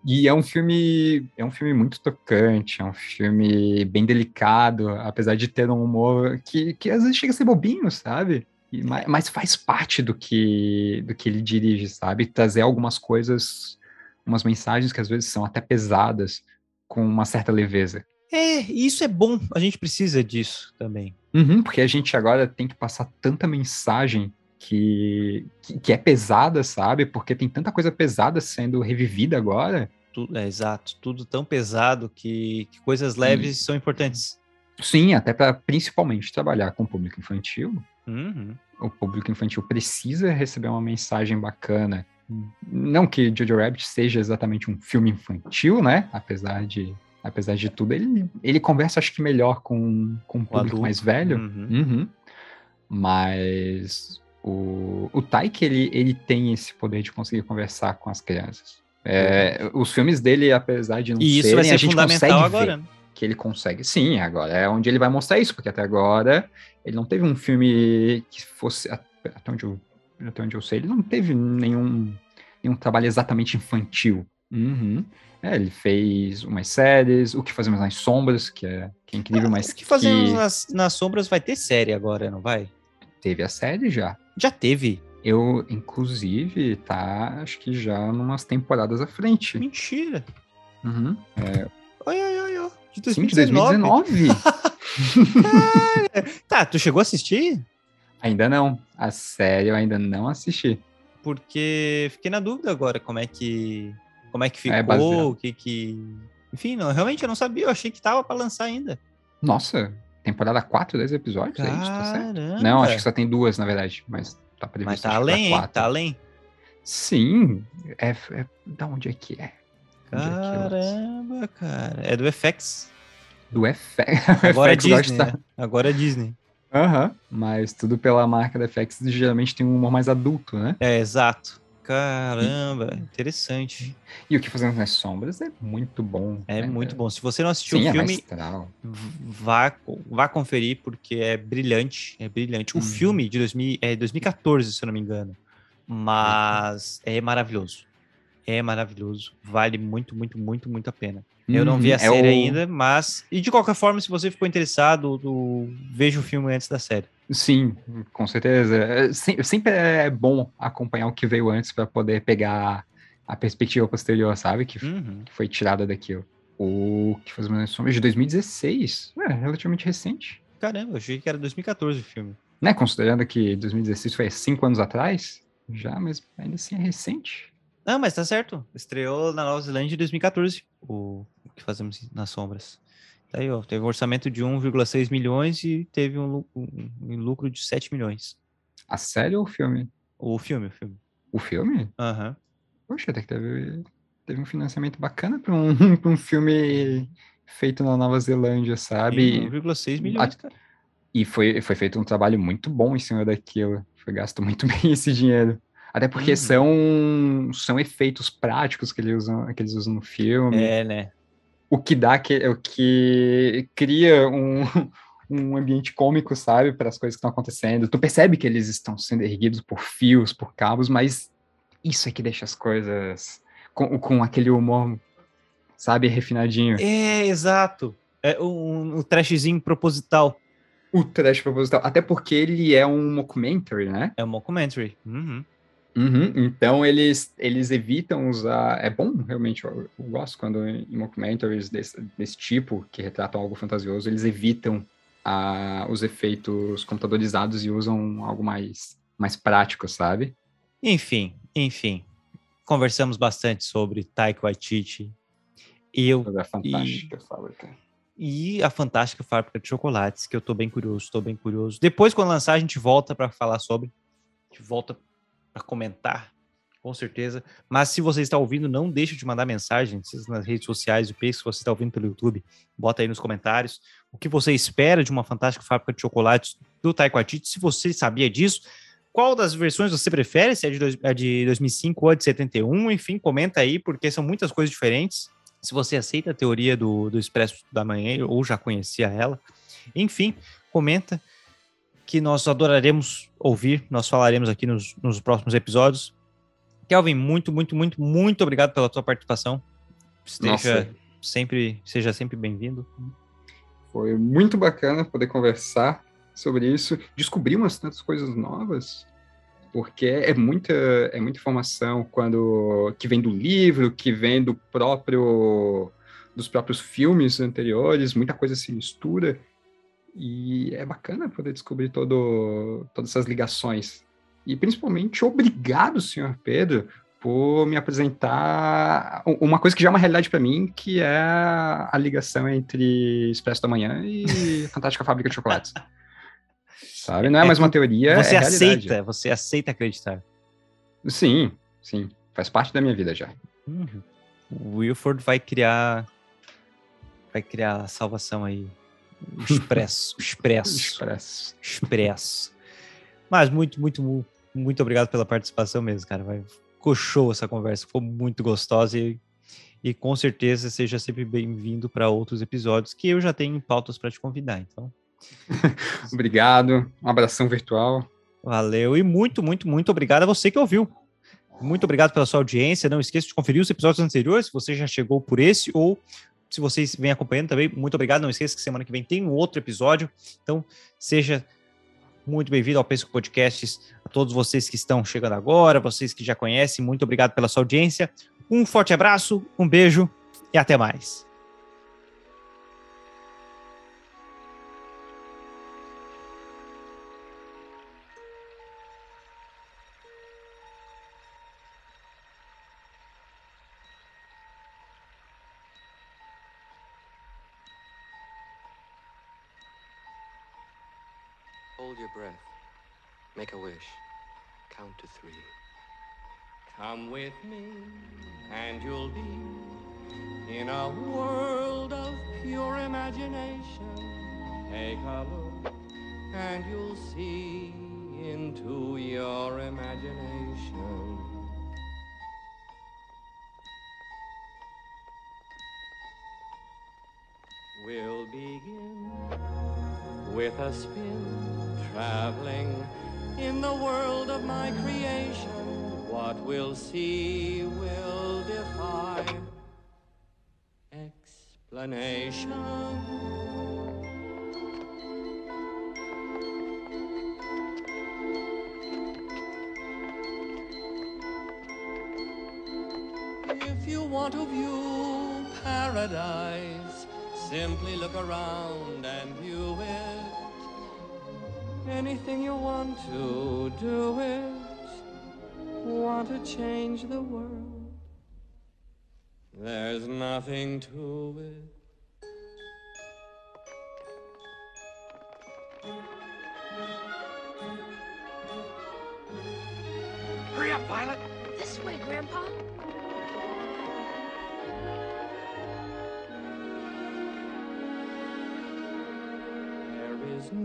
E é um filme, é um filme muito tocante, é um filme bem delicado, apesar de ter um humor que, que às vezes chega a ser bobinho, sabe? E, ma- mas faz parte do que, do que ele dirige, sabe? Trazer algumas coisas, umas mensagens que às vezes são até pesadas, com uma certa leveza. É, e isso é bom, a gente precisa disso também. Uhum, porque a gente agora tem que passar tanta mensagem que, que, que é pesada, sabe? Porque tem tanta coisa pesada sendo revivida agora. Tudo, é exato, tudo tão pesado que, que coisas leves são importantes. Sim, até para principalmente trabalhar com o público infantil. Uhum. O público infantil precisa receber uma mensagem bacana. Não que Jojo Rabbit seja exatamente um filme infantil, né? Apesar de, apesar de tudo, ele, ele conversa, acho que melhor com, com o público mais velho. Uhum. Uhum. Mas o, o Taika, ele, ele tem esse poder de conseguir conversar com as crianças. É, os filmes dele, apesar de não E isso serem, vai a ser gente fundamental agora. né? que ele consegue. Sim, agora é onde ele vai mostrar isso, porque até agora ele não teve um filme que fosse, até onde eu, até onde eu sei, ele não teve nenhum, nenhum trabalho exatamente infantil. Uhum. É, ele fez umas séries, O Que Fazemos nas Sombras, que é, que é incrível, mas O que fazemos que nas, nas sombras vai ter série agora, não vai? teve a série já. Já teve. Eu, inclusive, tá, acho que já numas temporadas à frente. Mentira. Uhum. Oi, oi, oi, oi. De Sim, de 2019. 2019. (laughs) Tá, tu chegou a assistir? Ainda não. A série eu ainda não assisti. Porque fiquei na dúvida agora como é que como é que ficou, É, o que que... Enfim, não, realmente eu não sabia, eu achei que tava pra lançar ainda. Nossa, temporada 4, 10 episódios, é isso, tá certo? Caramba. Não, acho que só tem duas, na verdade, mas tá previsto Mas tá além, hein? Tá além. Sim, é, é- da onde é que é? Onde é que Caramba, cara. É do FX. Do FX. (laughs) Agora é FX Disney. gosta- né? Agora é Disney. Aham, mas tudo pela marca da FX geralmente tem um humor mais adulto, né? É, exato. Caramba, interessante. E o que fazemos nas sombras é muito bom. É né? muito bom. Se você não assistiu Sim, o é filme, v- vá, vá conferir, porque é brilhante. É brilhante. O Uhum. filme de 2000, é 2014, se eu não me engano. Mas é maravilhoso. É maravilhoso. Vale muito, muito, muito, muito a pena. Eu não vi a Uhum, é série o- ainda, mas. E de qualquer forma, se você ficou interessado, do... veja o filme antes da série. Sim, com certeza. É, sem- Sempre é bom acompanhar o que veio antes para poder pegar a perspectiva posterior, sabe? Que Uhum. que foi tirada daquilo. O que faz sombra de 2016. É, relativamente recente. Caramba, eu achei que era 2014 o filme. Né? Considerando que 2016 foi cinco anos atrás, já, mas ainda assim é recente. Não, mas tá certo. Estreou na Nova Zelândia em 2014, o que fazemos nas sombras. Tá aí, ó. Teve um orçamento de 1,6 milhões e teve um, um- um lucro de 7 milhões. A série ou o filme? O filme, o filme. O filme? Aham. Poxa, até que teve, teve um financiamento bacana para um, (laughs) pra um filme feito na Nova Zelândia, sabe? Sim, 1,6 milhões, cara. E foi, foi feito um trabalho muito bom em cima daquilo. Foi gasto muito (laughs) bem esse dinheiro. Até porque Uhum. são, são efeitos práticos que eles usam, que eles usam no filme. É, né? O que dá, que, o que cria um, (laughs) um ambiente cômico, sabe, para as coisas que estão acontecendo. Tu percebe que eles estão sendo erguidos por fios, por cabos, mas isso é que deixa as coisas com, com aquele humor, sabe, refinadinho. É, exato. É um, um trashzinho proposital. O trash proposital. Até porque ele é um mockumentary, né? É um mockumentary. Uhum. Uhum, Então eles, eles evitam usar. É bom, realmente, eu, eu gosto quando em mockumentaries desse, desse tipo, que retratam algo fantasioso, eles evitam ah, os efeitos computadorizados e usam algo mais, mais prático, sabe? Enfim, enfim. Conversamos bastante sobre Taika Waititi. Eu Mas é fantástica a fábrica. e a fantástica fábrica de chocolates, que eu tô bem curioso, tô bem curioso. Depois, quando lançar, a gente volta para falar sobre. A gente volta para comentar, com certeza. Mas se você está ouvindo, não deixe de mandar mensagem nas redes sociais, o se você está ouvindo pelo YouTube, bota aí nos comentários o que você espera de uma fantástica fábrica de chocolates do Waititi, se você sabia disso. Qual das versões você prefere? Se é de, dois- é de 2005 ou é de 71? Enfim, comenta aí, porque são muitas coisas diferentes. Se você aceita a teoria do, do Expresso da Manhã ou já conhecia ela. Enfim, comenta que nós adoraremos ouvir, nós falaremos aqui nos, nos próximos episódios. Kelvin, muito, muito, muito, muito obrigado pela tua participação. Esteja Nossa. sempre, seja sempre bem-vindo. Foi muito bacana poder conversar sobre isso, descobrir umas tantas coisas novas, porque é muita, é muita informação quando que vem do livro, que vem do próprio dos próprios filmes anteriores, muita coisa se mistura e é bacana poder descobrir todo, todas essas ligações. E principalmente obrigado, senhor Pedro, por me apresentar uma coisa que já é uma realidade para mim, que é a ligação entre Expresso da Manhã e (laughs) Fantástica Fábrica de Chocolates. Sabe? Não é, É mais uma teoria, você é realidade. aceita, você aceita acreditar. Sim, sim. Faz parte da minha vida já. Uhum. O Wilford vai criar vai criar a salvação aí. Expresso, expresso, (laughs) Expresso. expresso. Mas muito, muito, mu- muito obrigado pela participação mesmo, cara. Vai, ficou show essa conversa, ficou muito gostosa e, e com certeza seja sempre bem-vindo para outros episódios que eu já tenho em pautas para te convidar. Então, (laughs) Obrigado. Um abração virtual. Valeu e muito, muito, muito obrigado a você que ouviu. Muito obrigado pela sua audiência. Não esqueça de conferir os episódios anteriores, se você já chegou por esse ou se vocês vêm acompanhando também. Muito obrigado. Não esqueça que semana que vem tem um outro episódio. Então, seja muito bem-vindo ao Pesco Podcasts. A todos vocês que estão chegando agora, vocês que já conhecem, muito obrigado pela sua audiência. Um forte abraço, um beijo e até mais. Make a wish. Count to three. Come with me, and you'll be in a world of pure imagination. Take a look, and you'll see into your imagination. We'll begin with a spin, traveling in the world of my creation. What we'll see will defy explanation. If you want to view paradise, simply look around and view it. Anything you want to do it. Want to change the world. There's nothing to it.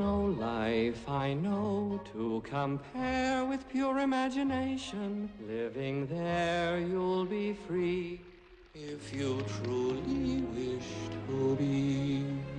No life I know to compare with pure imagination. Living there, you'll be free if you truly wish to be.